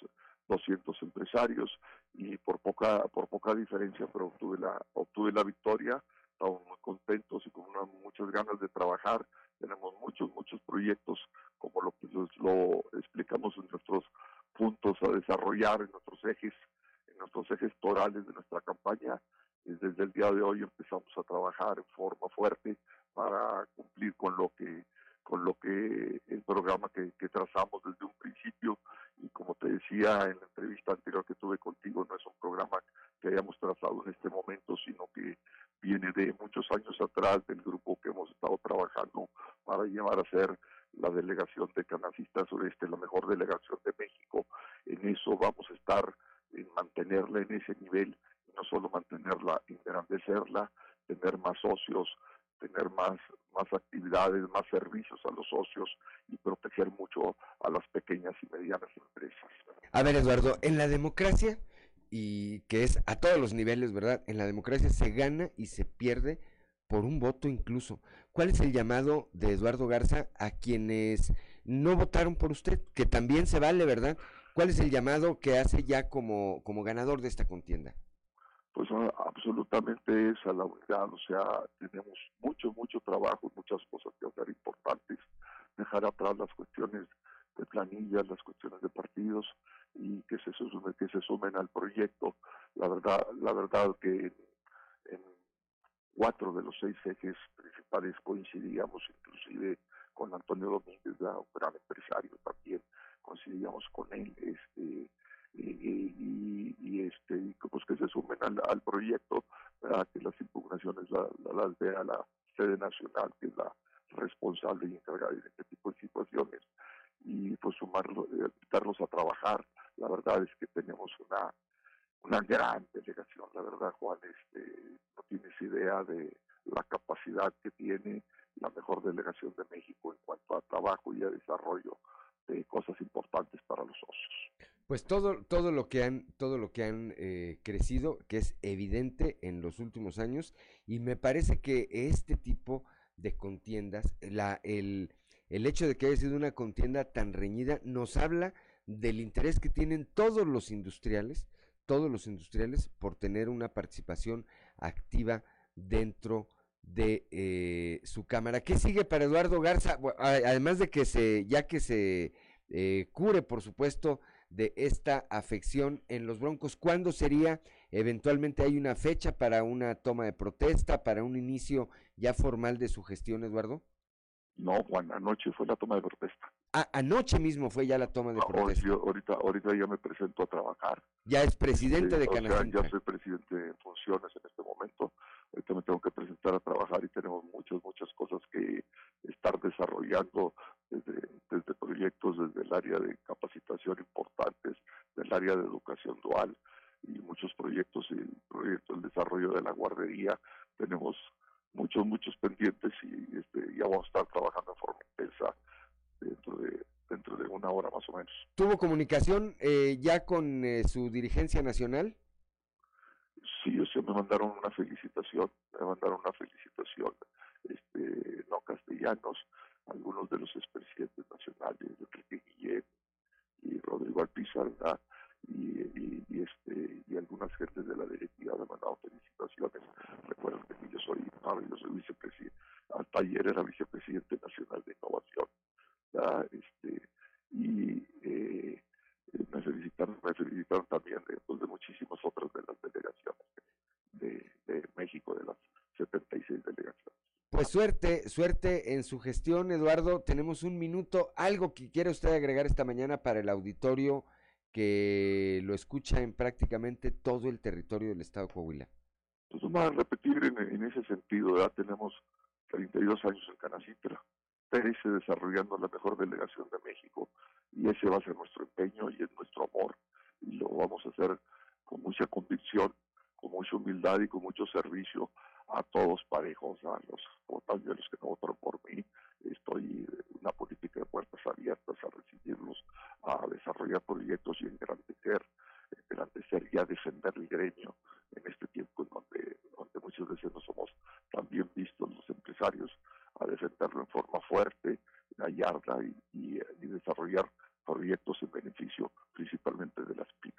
200 empresarios y por poca por poca diferencia pero obtuve la obtuve la victoria. Estamos muy contentos y con muchas ganas de trabajar. Tenemos muchos muchos proyectos como lo que lo explicamos en nuestros puntos a desarrollar en nuestros ejes en nuestros ejes torales de nuestra campaña. Desde el día de hoy empezamos a trabajar en forma fuerte para cumplir con lo que con lo que el programa que, que trazamos desde un principio y como te decía en la entrevista anterior que tuve contigo, no es un programa que hayamos trazado en este momento, sino que viene de muchos años atrás del grupo que hemos estado trabajando para llevar a ser la delegación de Canacista Sureste, la mejor delegación de México. En eso vamos a estar en mantenerla en ese nivel, no solo mantenerla, engrandecerla, tener más socios, tener más, más actividades, más servicios a los socios y proteger mucho a las pequeñas y medianas empresas. A ver, Eduardo, en la democracia, y que es a todos los niveles, ¿verdad? En la democracia se gana y se pierde por un voto incluso. ¿Cuál es el llamado de Eduardo Garza a quienes no votaron por usted? Que también se vale, ¿verdad? ¿Cuál es el llamado que hace ya como, como ganador de esta contienda? Pues absolutamente es a la unidad, o sea, tenemos mucho, mucho trabajo, muchas cosas que hacer importantes, dejar atrás las cuestiones de planillas, las cuestiones de partidos y que se sumen, que se sumen al proyecto. La verdad, la verdad que en, cuatro de los seis ejes principales coincidíamos, inclusive con Antonio Domínguez, un gran empresario también, coincidíamos con él, este y, y, este pues que se sumen al, proyecto para que las impugnaciones las vea la sede nacional que es la responsable y encargada de este tipo de situaciones y pues sumarlos, eh, invitarlos a trabajar. La verdad es que tenemos una una gran delegación, la verdad Juan, este, no tienes idea de la capacidad que tiene la mejor delegación de México en cuanto a trabajo y a desarrollo de cosas importantes para los socios. Pues todo, todo lo que han, todo lo que han eh, crecido, que es evidente en los últimos años, y me parece que este tipo de contiendas, la, el, el hecho de que haya sido una contienda tan reñida, nos habla del interés que tienen todos los industriales, todos los industriales, por tener una participación activa dentro de eh, su cámara. ¿Qué sigue para Eduardo Garza? además de que se, ya que se eh, cure, por supuesto, de esta afección en los Broncos. ¿Cuándo sería? Eventualmente hay una fecha para una toma de protesta, para un inicio ya formal de su gestión, Eduardo. No, Juan, anoche fue la toma de protesta. A- anoche mismo fue ya la toma de Ah, protesta. sí, ahorita, ahorita ya me presento a trabajar. Ya es presidente de Canacintra. ya soy presidente en funciones en este momento. Ahorita me tengo que presentar a trabajar y tenemos muchas, muchas cosas que estar desarrollando desde, desde proyectos, desde el área de capacitación importantes, del área de educación dual y muchos proyectos y el proyecto del desarrollo de la guardería. Tenemos muchos, muchos pendientes y este, ya vamos a estar trabajando en forma intensa dentro de, dentro de una hora más o menos. ¿Tuvo comunicación eh, ya con eh, su dirigencia nacional? Sí, o sea, me mandaron una felicitación, me mandaron una felicitación, este, no castellanos, algunos de los expresidentes nacionales, Enrique Guillén y Rodrigo Alpizarda, y, y, y, este, y algunas gentes de la directiva me mandaron felicitaciones. Recuerden que yo soy, ahora yo soy vicepresidente, hasta ayer era vicepresidente nacional de innovación. ¿verdad? Este, y eh, eh, me felicitaron también de, pues, de muchísimas otras de las delegaciones de, de México, de las 76 delegaciones. Pues suerte, suerte en su gestión, Eduardo. Tenemos un minuto. ¿Algo que quiere usted agregar esta mañana para el auditorio que lo escucha en prácticamente todo el territorio del estado de Coahuila? Pues vamos a repetir en, en ese sentido, ya tenemos 32 años en Canacintra, 13 desarrollando la mejor delegación de México y ese va a ser nuestro empeño y es nuestro amor vamos a hacer con mucha convicción, con mucha humildad y con mucho servicio a todos parejos, a los votantes, los que no votaron por mí. Estoy en una política de puertas abiertas a recibirlos, a desarrollar proyectos y engrandecer, engrandecer y a defender el gremio en este tiempo en donde, donde muchas veces no somos tan bien vistos los empresarios, a defenderlo en forma fuerte, gallarda y, y, y desarrollar proyectos en beneficio principalmente de las pymes.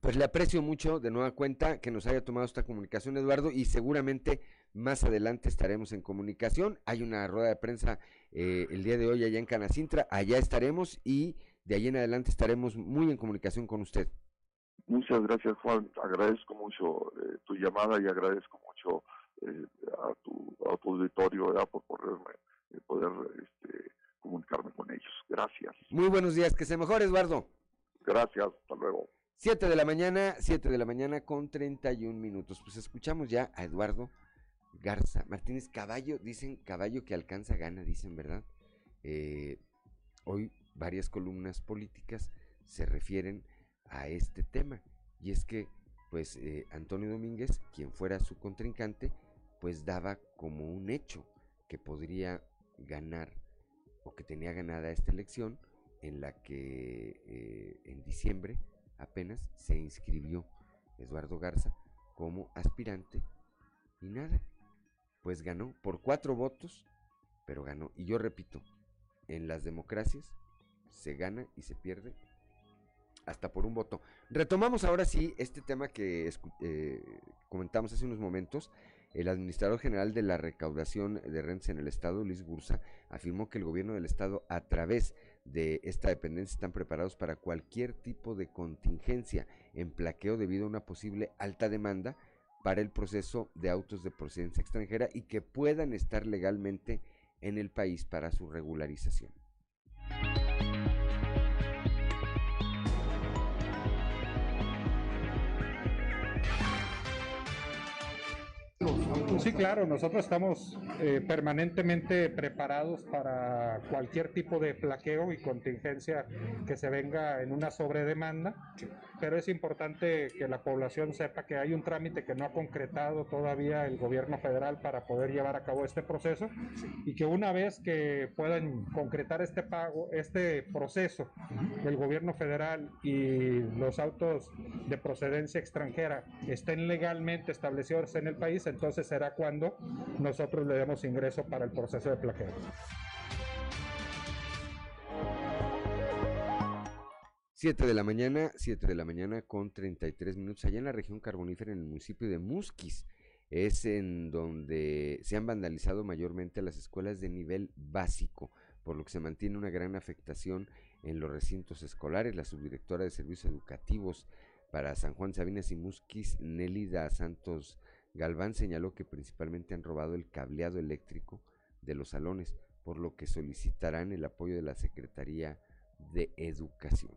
Pues le aprecio mucho de nueva cuenta que nos haya tomado esta comunicación, Eduardo, y seguramente más adelante estaremos en comunicación. Hay una rueda de prensa eh, el día de hoy allá en Canacintra, allá estaremos y de ahí en adelante estaremos muy en comunicación con usted. Muchas gracias, Juan. Agradezco mucho eh, tu llamada y agradezco mucho eh, a, tu, a, tu, auditorio ¿verdad? por poderme, eh, poder este, comunicarme con ellos. Gracias. Muy buenos días, que se mejore, Eduardo. Gracias. 7 de la mañana, 7 de la mañana con 31 minutos. Pues escuchamos ya a Eduardo Garza Martínez Caballo. Dicen caballo que alcanza gana, dicen, ¿verdad? Eh, hoy varias columnas políticas se refieren a este tema. Y es que, pues, eh, Antonio Domínguez, quien fuera su contrincante, pues daba como un hecho que podría ganar o que tenía ganada esta elección en la que eh, en diciembre apenas se inscribió Eduardo Garza como aspirante y nada, pues ganó por cuatro votos, pero ganó. Y yo repito, en las democracias se gana y se pierde hasta por un voto. Retomamos ahora sí este tema que eh, comentamos hace unos momentos. El administrador general de la recaudación de rentas en el estado, Luis Bursa, afirmó que el gobierno del estado, a través de esta dependencia, están preparados para cualquier tipo de contingencia en plaqueo debido a una posible alta demanda para el proceso de autos de procedencia extranjera y que puedan estar legalmente en el país para su regularización. Sí, claro, nosotros estamos eh, permanentemente preparados para cualquier tipo de plaqueo y contingencia que se venga en una sobredemanda, pero es importante que la población sepa que hay un trámite que no ha concretado todavía el gobierno federal para poder llevar a cabo este proceso y que una vez que puedan concretar este pago, este proceso del gobierno federal y los autos de procedencia extranjera estén legalmente establecidos en el país, entonces será cuando nosotros le demos ingreso para el proceso de plaqueo. Siete de la mañana, 7 de la mañana con 33 minutos, allá en la región carbonífera, en el municipio de Musquis, es en donde se han vandalizado mayormente las escuelas de nivel básico, por lo que se mantiene una gran afectación en los recintos escolares. La subdirectora de Servicios Educativos para San Juan Sabinas y Musquis, Nélida Santos Galván señaló que principalmente han robado el cableado eléctrico de los salones, por lo que solicitarán el apoyo de la Secretaría de Educación.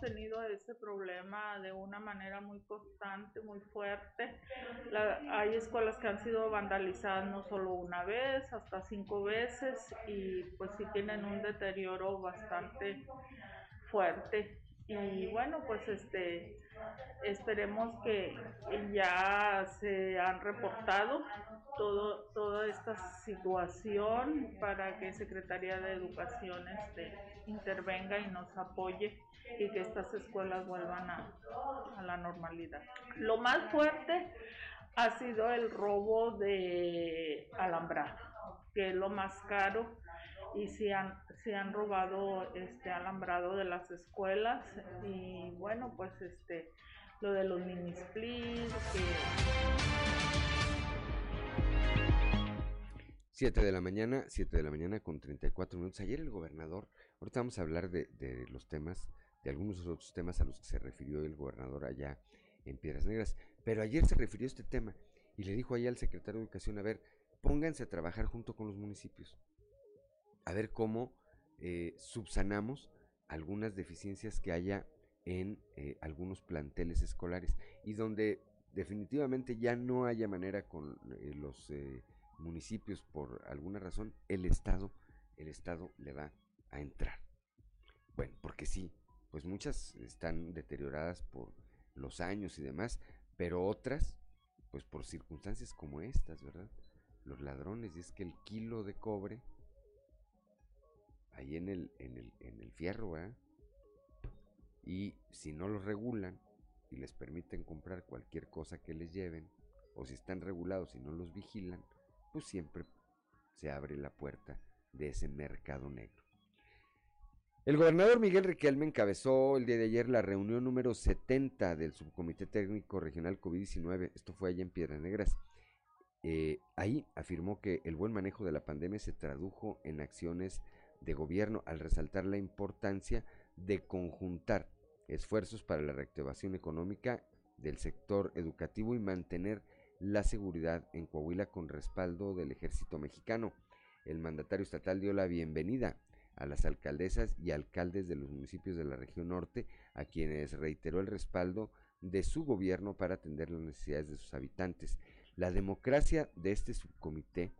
Tenido ese problema de una manera muy constante, muy fuerte. Hay escuelas que han sido vandalizadas no solo una vez, hasta cinco veces y pues sí tienen un deterioro bastante fuerte. Y bueno, pues este esperemos que ya se han reportado todo, toda esta situación para que Secretaría de Educación este, intervenga y nos apoye y que estas escuelas vuelvan a, a la normalidad. Lo más fuerte ha sido el robo de alambrado, que es lo más caro y se han, se han robado este alambrado de las escuelas y bueno pues este lo de los mini splits que 7 de la mañana, 7 de la mañana con 34 minutos. Ayer el gobernador, ahorita vamos a hablar de los temas, de algunos otros temas a los que se refirió el gobernador allá en Piedras Negras, pero ayer se refirió a este tema y le dijo ahí al secretario de Educación, a ver, pónganse a trabajar junto con los municipios, a ver cómo eh, subsanamos algunas deficiencias que haya en eh, algunos planteles escolares y donde definitivamente ya no haya manera con eh, los municipios por alguna razón, el Estado, el Estado le va a entrar. Bueno, porque sí, pues muchas están deterioradas por los años y demás, pero otras, pues por circunstancias como estas, ¿verdad? Los ladrones, y es que el kilo de cobre, ahí en el, en el, en el fierro, ¿verdad? Y si no los regulan y les permiten comprar cualquier cosa que les lleven, o si están regulados y no los vigilan, pues siempre se abre la puerta de ese mercado negro. El gobernador Miguel Riquelme encabezó el día de ayer la reunión número 70 del Subcomité Técnico Regional COVID-19. Esto fue allá en Piedras Negras. Eh, ahí afirmó que el buen manejo de la pandemia se tradujo en acciones de gobierno al resaltar la importancia de conjuntar esfuerzos para la reactivación económica del sector educativo y mantener la seguridad en Coahuila con respaldo del ejército mexicano. El mandatario estatal dio la bienvenida a las alcaldesas y alcaldes de los municipios de la región norte, a quienes reiteró el respaldo de su gobierno para atender las necesidades de sus habitantes. La democracia de este subcomité,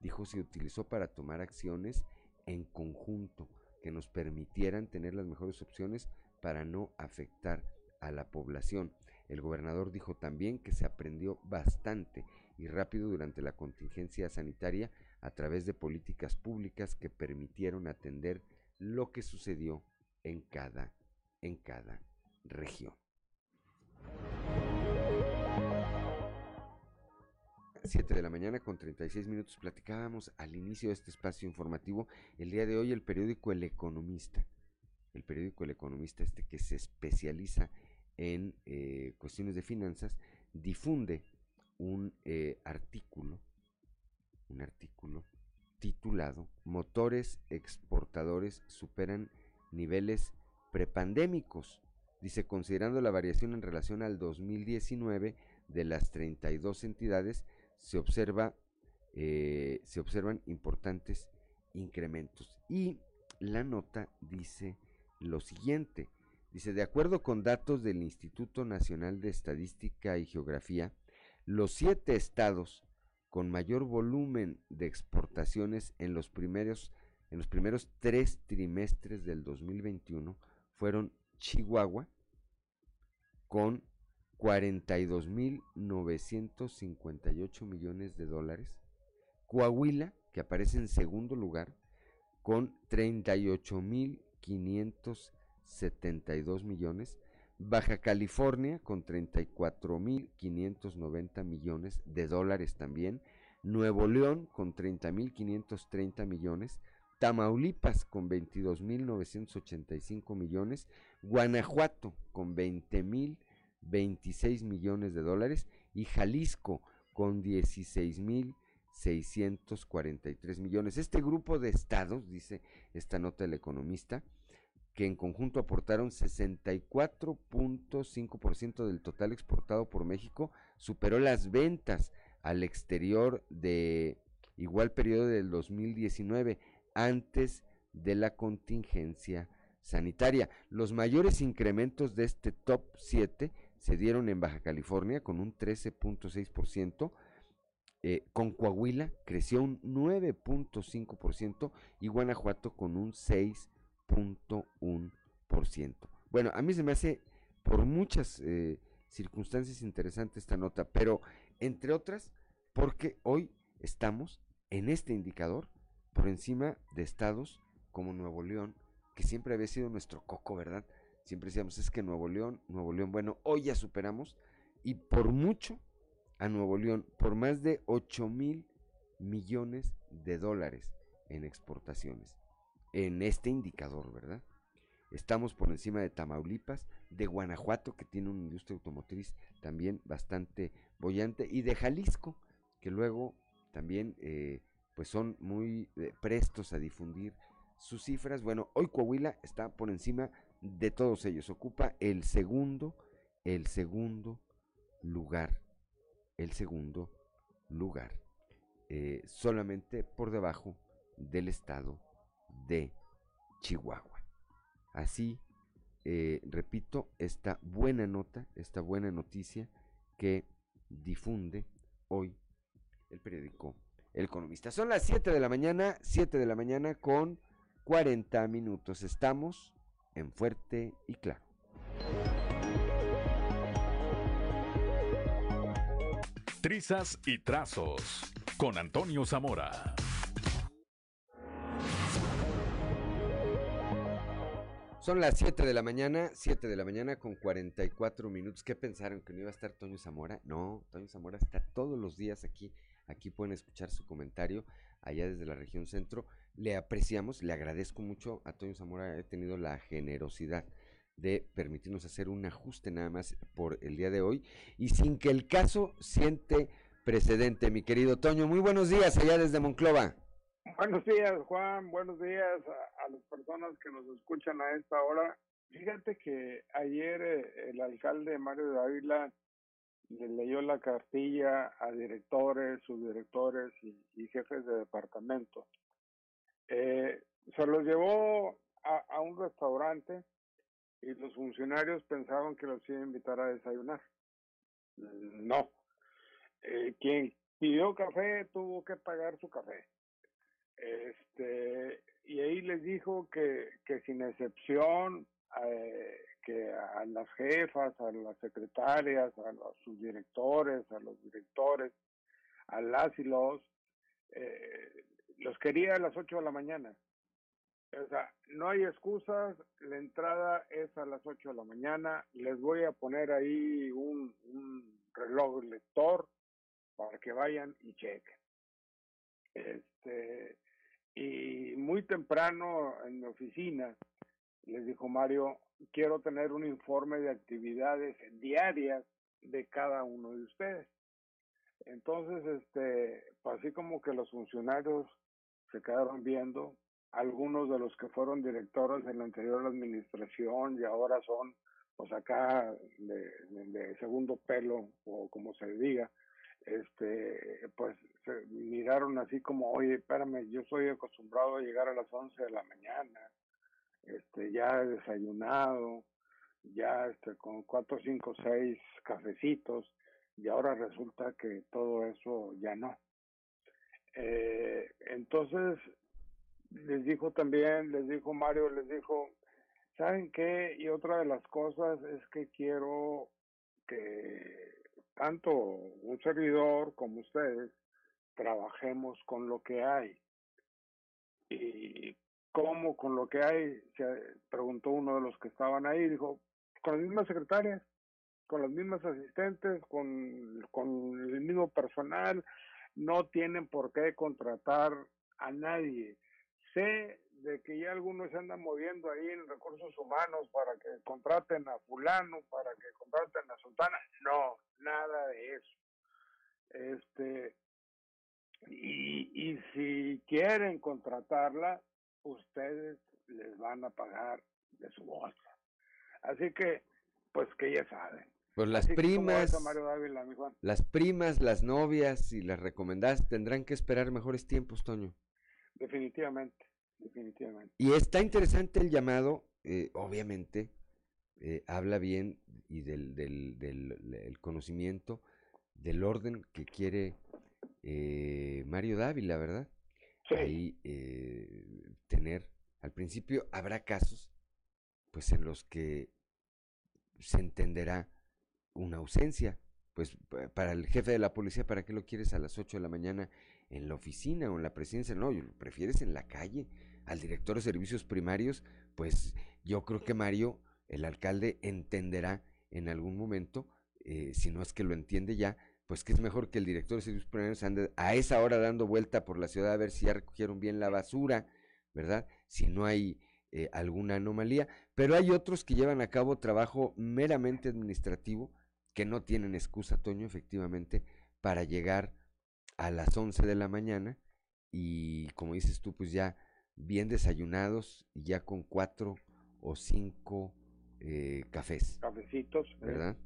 dijo, se utilizó para tomar acciones en conjunto que nos permitieran tener las mejores opciones para no afectar a la población. El gobernador dijo también que se aprendió bastante y rápido durante la contingencia sanitaria a través de políticas públicas que permitieron atender lo que sucedió en cada, en cada región. 7 de la mañana con 36 minutos platicábamos al inicio de este espacio informativo el día de hoy el periódico El Economista, el periódico El Economista este que se especializa en eh, cuestiones de finanzas, difunde un eh, artículo, un artículo titulado Motores exportadores superan niveles prepandémicos. Dice, considerando la variación en relación al 2019 de las 32 entidades, se, observa, eh, se observan importantes incrementos. Y la nota dice lo siguiente. Dice, de acuerdo con datos del Instituto Nacional de Estadística y Geografía, los siete estados con mayor volumen de exportaciones en los primeros, en los primeros tres trimestres del 2021 fueron Chihuahua, con 42.958 millones de dólares, Coahuila, que aparece en segundo lugar, con 38.572 millones, Baja California con 34.590 millones de dólares también, Nuevo León con 30.530 millones, Tamaulipas con 22.985 millones, Guanajuato con 20.026 millones de dólares. Y Jalisco con 16.643 millones. Este grupo de estados, dice esta nota del economista, que en conjunto aportaron 64.5% del total exportado por México, superó las ventas al exterior de igual periodo del 2019, antes de la contingencia sanitaria. Los mayores incrementos de este top 7 se dieron en Baja California con un 13.6%, eh, con Coahuila creció un 9.5% y Guanajuato con un 6.1%. Bueno, a mí se me hace por muchas eh, circunstancias interesante esta nota, pero entre otras porque hoy estamos en este indicador por encima de estados como Nuevo León, que siempre había sido nuestro coco, ¿verdad? Siempre decíamos, es que Nuevo León, Nuevo León, bueno, hoy ya superamos y por mucho a Nuevo León, por más de 8 mil millones de dólares en exportaciones, en este indicador, ¿verdad? Estamos por encima de Tamaulipas, de Guanajuato, que tiene una industria automotriz también bastante bollante, y de Jalisco, que luego también eh, pues son muy eh, prestos a difundir sus cifras. Bueno, hoy Coahuila está por encima de todos ellos. Ocupa el segundo, el segundo lugar. El segundo lugar. Eh, solamente por debajo del estado de Chihuahua. Así, eh, repito, esta buena nota, esta buena noticia que difunde hoy el periódico El Economista. Son las 7 de la mañana, 7 de la mañana con 40 minutos. Estamos en Fuerte y Claro. Trizas y Trazos con Antonio Zamora. Son las 7 de la mañana, 7 de la mañana con 44 minutos. ¿Qué pensaron? ¿Que no iba a estar Toño Zamora? No, Toño Zamora está todos los días aquí. Aquí pueden escuchar su comentario allá desde la región centro le apreciamos, le agradezco mucho a Toño Zamora, he tenido la generosidad de permitirnos hacer un ajuste nada más por el día de hoy y sin que el caso siente precedente, mi querido Toño. Muy buenos días allá desde Monclova. Buenos días, Juan. Buenos días a, las personas que nos escuchan a esta hora. Fíjate que ayer eh, el alcalde Mario de Ávila le leyó la cartilla a directores, subdirectores y jefes de departamento eh, se los llevó a, un restaurante y los funcionarios pensaban que los iba a invitar a desayunar. No. Eh, quien pidió café tuvo que pagar su café. Este, y ahí les dijo que, que sin excepción, eh, que a las jefas, a las secretarias, a los subdirectores, a los directores, a las y los, eh, los quería a las 8 de la mañana. O sea, no hay excusas, la entrada es a las 8 de la mañana, les voy a poner ahí un, reloj lector para que vayan y chequen. Este, y muy temprano en mi oficina les dijo Mario, quiero tener un informe de actividades diarias de cada uno de ustedes. Entonces, este, pues así como que los funcionarios se quedaron viendo, algunos de los que fueron directores en la anterior administración y ahora son, pues acá de, segundo pelo o como se diga, este, pues se miraron así como, oye, espérame, yo soy acostumbrado a llegar a las 11 de la mañana, este, ya desayunado, ya este, con cuatro, cinco, seis cafecitos, y ahora resulta que todo eso ya no. Eh, entonces, les dijo también, les dijo Mario, les dijo, ¿saben qué? Y otra de las cosas es que quiero que tanto un servidor como ustedes trabajemos con lo que hay. ¿Y cómo con lo que hay? Se preguntó uno de los que estaban ahí, dijo, con las mismas secretarias, con las mismas asistentes, con, con el mismo personal, no tienen por qué contratar a nadie. Sé de que ya algunos se andan moviendo ahí en recursos humanos para que contraten a fulano, para que contraten a sultana. No, nada de eso. Este, y, y si quieren contratarla, ustedes les van a pagar de su bolsa. Así que, pues que ya saben. Pues las Así que, ¿cómo ves primas, Dávila, las primas, las novias y las recomendadas tendrán que esperar mejores tiempos, Toño. Definitivamente, definitivamente. Y está interesante el llamado, eh, obviamente, eh, habla bien y del, del, del- el conocimiento del orden que quiere eh, Mario Dávila, ¿verdad? Ahí eh, tener, al principio habrá casos, pues en los que se entenderá una ausencia. Pues pa- para el jefe de la policía, ¿para qué lo quieres a las 8 de la mañana en la oficina o en la presidencia? No, lo prefieres en la calle. Al director de servicios primarios, pues yo creo que Mario, el alcalde, entenderá en algún momento, eh, si no es que lo entiende ya, pues que es mejor que el director de servicios primarios ande a esa hora dando vuelta por la ciudad a ver si ya recogieron bien la basura, ¿verdad? Si no hay eh, alguna anomalía. Pero hay otros que llevan a cabo trabajo meramente administrativo, que no tienen excusa, Toño, efectivamente, para llegar a las 11 de la mañana y, como dices tú, pues ya bien desayunados y ya con cuatro o cinco eh, cafés, Cafecitos. ¿eh? ¿verdad?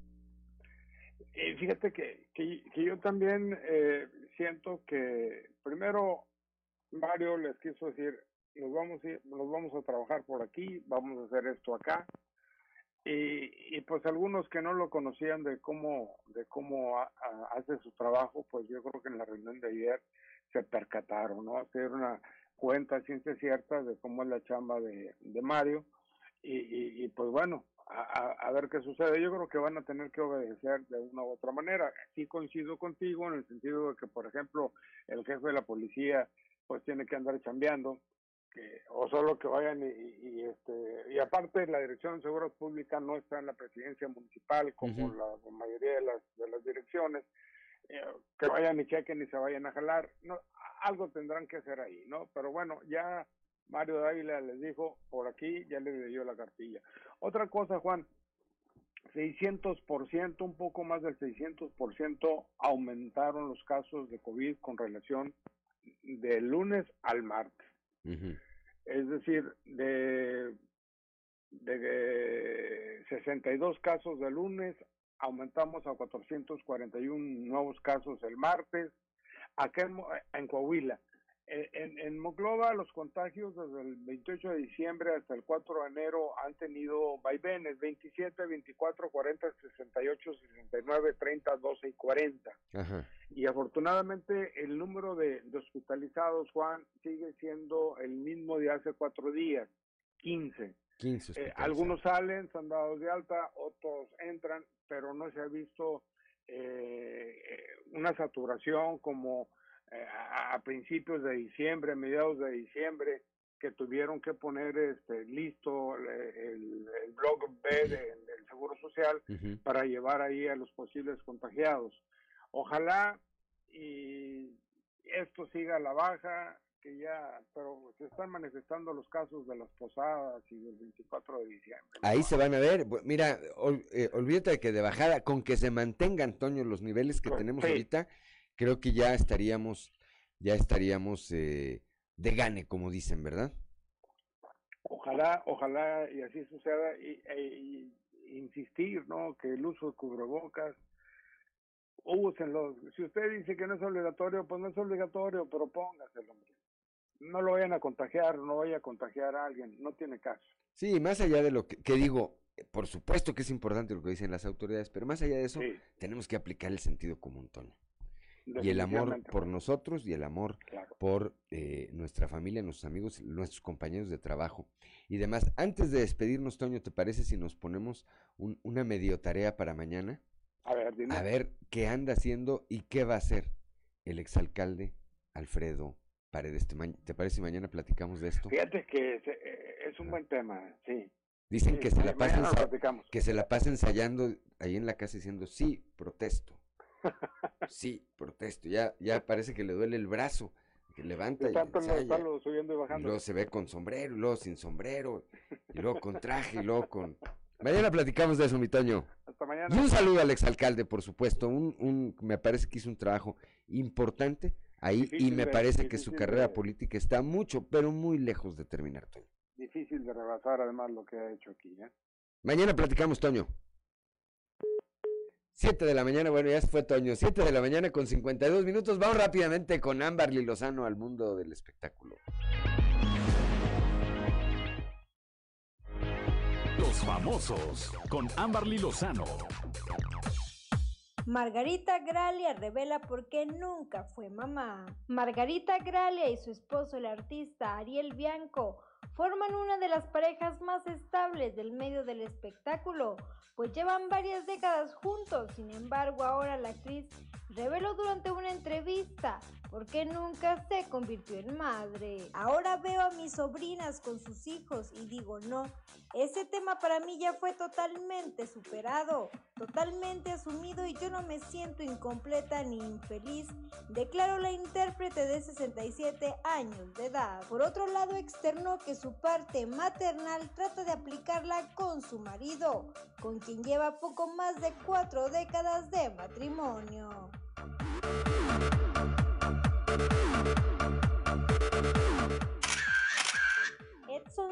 Y fíjate que, que, que yo también eh, siento que primero Mario les quiso decir, nos vamos, a ir- nos vamos a trabajar por aquí, vamos a hacer esto acá. Y, y pues algunos que no lo conocían de cómo, de cómo ha- ha- hace su trabajo, pues yo creo que en la reunión de ayer se percataron, ¿no? Se dieron una cuenta ciencia cierta de cómo es la chamba de, de Mario. Y, y, y, pues bueno, a, a- ver qué sucede. Yo creo que van a tener que obedecer de una u otra manera. Sí coincido contigo en el sentido de que, por ejemplo, el jefe de la policía pues tiene que andar chambeando, que, o solo que vayan y, y- y, este y aparte la dirección de seguridad pública no está en la presidencia municipal como la, mayoría de las de las direcciones eh, que vayan y chequen y se vayan a jalar no algo tendrán que hacer ahí no pero bueno ya Mario Dávila les dijo por aquí ya les dio la cartilla otra cosa Juan 600%, un poco más del 600% aumentaron los casos de COVID con relación de lunes al martes. Es decir, de, de 62 casos de lunes, aumentamos a 441 nuevos casos el martes. Acá en, en Coahuila, en, en, Monclova los contagios desde el 28 de diciembre hasta el 4 de enero han tenido vaivenes, 27, 24, 40, 68, 69, 30, 12 y 40. Ajá. Y afortunadamente el número de, de hospitalizados, Juan, sigue siendo el mismo de hace cuatro días, 15. 15 Eh, algunos salen, son dados de alta, otros entran, pero no se ha visto eh, eh, una saturación como a, a principios de diciembre, mediados de diciembre, que tuvieron que poner este listo el, el, el blog B de- del Seguro Social para llevar ahí a los posibles contagiados. Ojalá y esto siga a la baja, que ya, pero se están manifestando los casos de las posadas y del 24 de diciembre. Ahí se van a ver. Mira, ol- eh, olvídate que de bajada, con que se mantengan, Toño, los niveles que tenemos sí. ahorita, creo que ya estaríamos, ya estaríamos eh, de gane, como dicen, ¿verdad? Ojalá, ojalá y así suceda y, e- y insistir, ¿no? Que el uso de cubrebocas, úsenlo. Si usted dice que no es obligatorio, pues no es obligatorio, pero póngaselo. No lo vayan a contagiar, no vaya a contagiar a alguien, no tiene caso. Sí, más allá de lo que, que digo, eh, por supuesto que es importante lo que dicen las autoridades, pero más allá de eso, Sí. tenemos que aplicar el sentido común, Toño. Y el amor por nosotros y el amor Claro. por eh, nuestra familia, nuestros amigos, nuestros compañeros de trabajo y demás. Antes de despedirnos, Toño, ¿te parece si nos ponemos un- una medio tarea para mañana? A ver, dime. A ver qué anda haciendo y qué va a hacer el exalcalde Alfredo Paredes. ¿Te, parece si mañana platicamos de esto? Fíjate que es, eh, es un buen tema, sí. Dicen Sí, que se la platicamos. que se la pasa ensayando ahí en la casa diciendo sí, protesto. Sí, protesto. Ya, ya parece que le duele el brazo. Que levanta y tanto lo- ensaya. subiendo y Y bajando. luego se ve con sombrero, y luego sin sombrero, y luego con traje, y luego con... Mañana platicamos de eso, mi Toño. Hasta mañana. Y un saludo al exalcalde, por supuesto. Un, un, me parece que hizo un trabajo importante ahí y me de- parece que su carrera de- política está mucho, pero muy lejos de terminar, Toño. difícil de rebasar además lo que ha hecho aquí. ¿eh? Mañana platicamos, Toño. 7 de la mañana, bueno, ya se fue Toño. 7 de la mañana con 52 minutos. Vamos rápidamente con Amberly Lozano al mundo del espectáculo. Los famosos con Amberly Lozano. Margarita Gralia revela por qué nunca fue mamá. Margarita Gralia y su esposo, el artista Ariel Bianco, forman una de las parejas más estables del medio del espectáculo, pues llevan varias décadas juntos. Sin embargo, ahora la actriz reveló durante una entrevista por qué nunca se convirtió en madre. Ahora veo a mis sobrinas con sus hijos y digo, no, ese tema para mí ya fue totalmente superado, totalmente asumido y yo no me siento incompleta ni infeliz, declaró la intérprete de 67 años de edad. Por otro lado, externó que su parte maternal trata de aplicarla con su marido, con quien lleva poco más de cuatro décadas de matrimonio.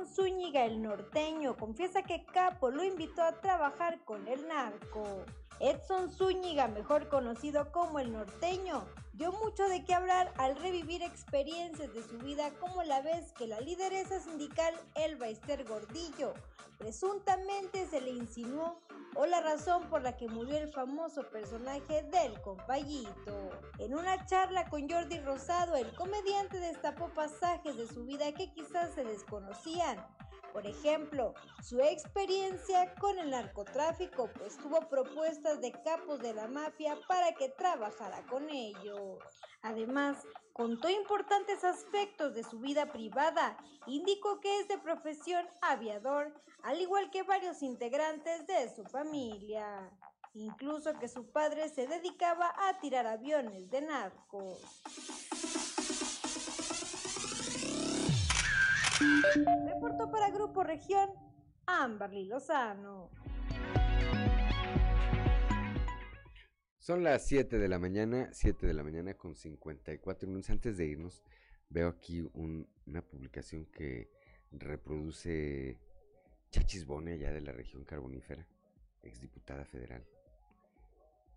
Zúñiga, el norteño, confiesa que Capo lo invitó a trabajar con el narco. Edson Zúñiga, mejor conocido como el norteño, dio mucho de qué hablar al revivir experiencias de su vida como la vez que la lideresa sindical Elba Esther Gordillo presuntamente se le insinuó o la razón por la que murió el famoso personaje del compayito. En una charla con Jordi Rosado, el comediante destapó pasajes de su vida que quizás se desconocían. Por ejemplo, su experiencia con el narcotráfico, pues tuvo propuestas de capos de la mafia para que trabajara con ellos. Además, contó importantes aspectos de su vida privada, indicó que es de profesión aviador, al igual que varios integrantes de su familia. Incluso que su padre se dedicaba a tirar aviones de narcos. Reportó para Grupo Región Amberly Lozano. Son las 7 de la mañana, 7 de la mañana con 54 minutos. Antes de irnos, veo aquí un- una publicación que reproduce Chachis Bone, allá de la región carbonífera, exdiputada federal.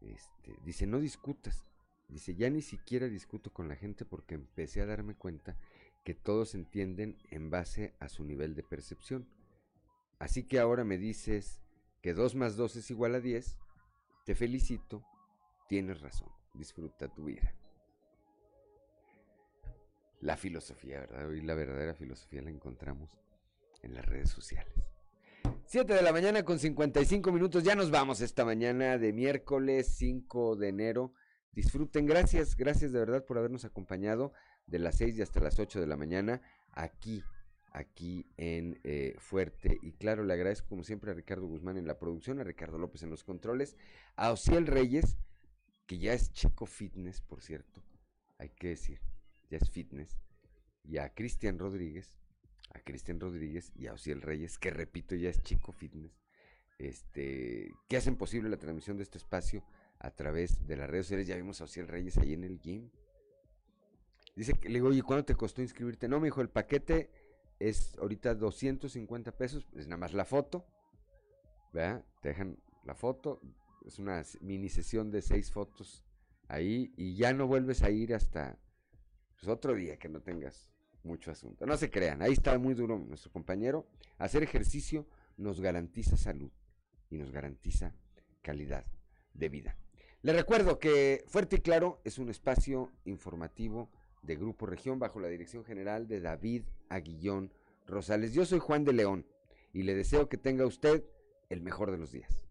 Este, dice, no discutas. Dice, ya ni siquiera discuto con la gente porque empecé a darme cuenta que todos entienden en base a su nivel de percepción. Así que ahora me dices que 2 más 2 es igual a 10. Te felicito, tienes razón, disfruta tu vida. La filosofía, ¿verdad? Hoy la verdadera filosofía la encontramos en las redes sociales. 7 de la mañana con 55 minutos, ya nos vamos esta mañana de miércoles 5 de enero. Disfruten, gracias, gracias de verdad por habernos acompañado de las 6 y hasta las 8 de la mañana aquí, aquí en eh, Fuerte. Y claro, le agradezco como siempre a Ricardo Guzmán en la producción, a Ricardo López en los controles, a Ociel Reyes, que ya es chico fitness, por cierto, hay que decir, ya es fitness, y a Cristian Rodríguez, a Cristian Rodríguez y a Ociel Reyes, que repito, ya es chico fitness, este, que hacen posible la transmisión de este espacio a través de las redes sociales. Ya vimos a Ociel Reyes ahí en el gym. Dice que le digo, oye, ¿cuánto te costó inscribirte? No, me dijo, el paquete es ahorita 250 pesos, es nada más la foto, ¿verdad? Te dejan la foto, es una mini sesión de seis fotos ahí y ya no vuelves a ir hasta pues, otro día que no tengas mucho asunto. No se crean, ahí está muy duro nuestro compañero. Hacer ejercicio nos garantiza salud y nos garantiza calidad de vida. Les recuerdo que Fuerte y Claro es un espacio informativo de Grupo Región bajo la dirección general de David Aguillón Rosales. Yo soy Juan de León y le deseo que tenga usted el mejor de los días.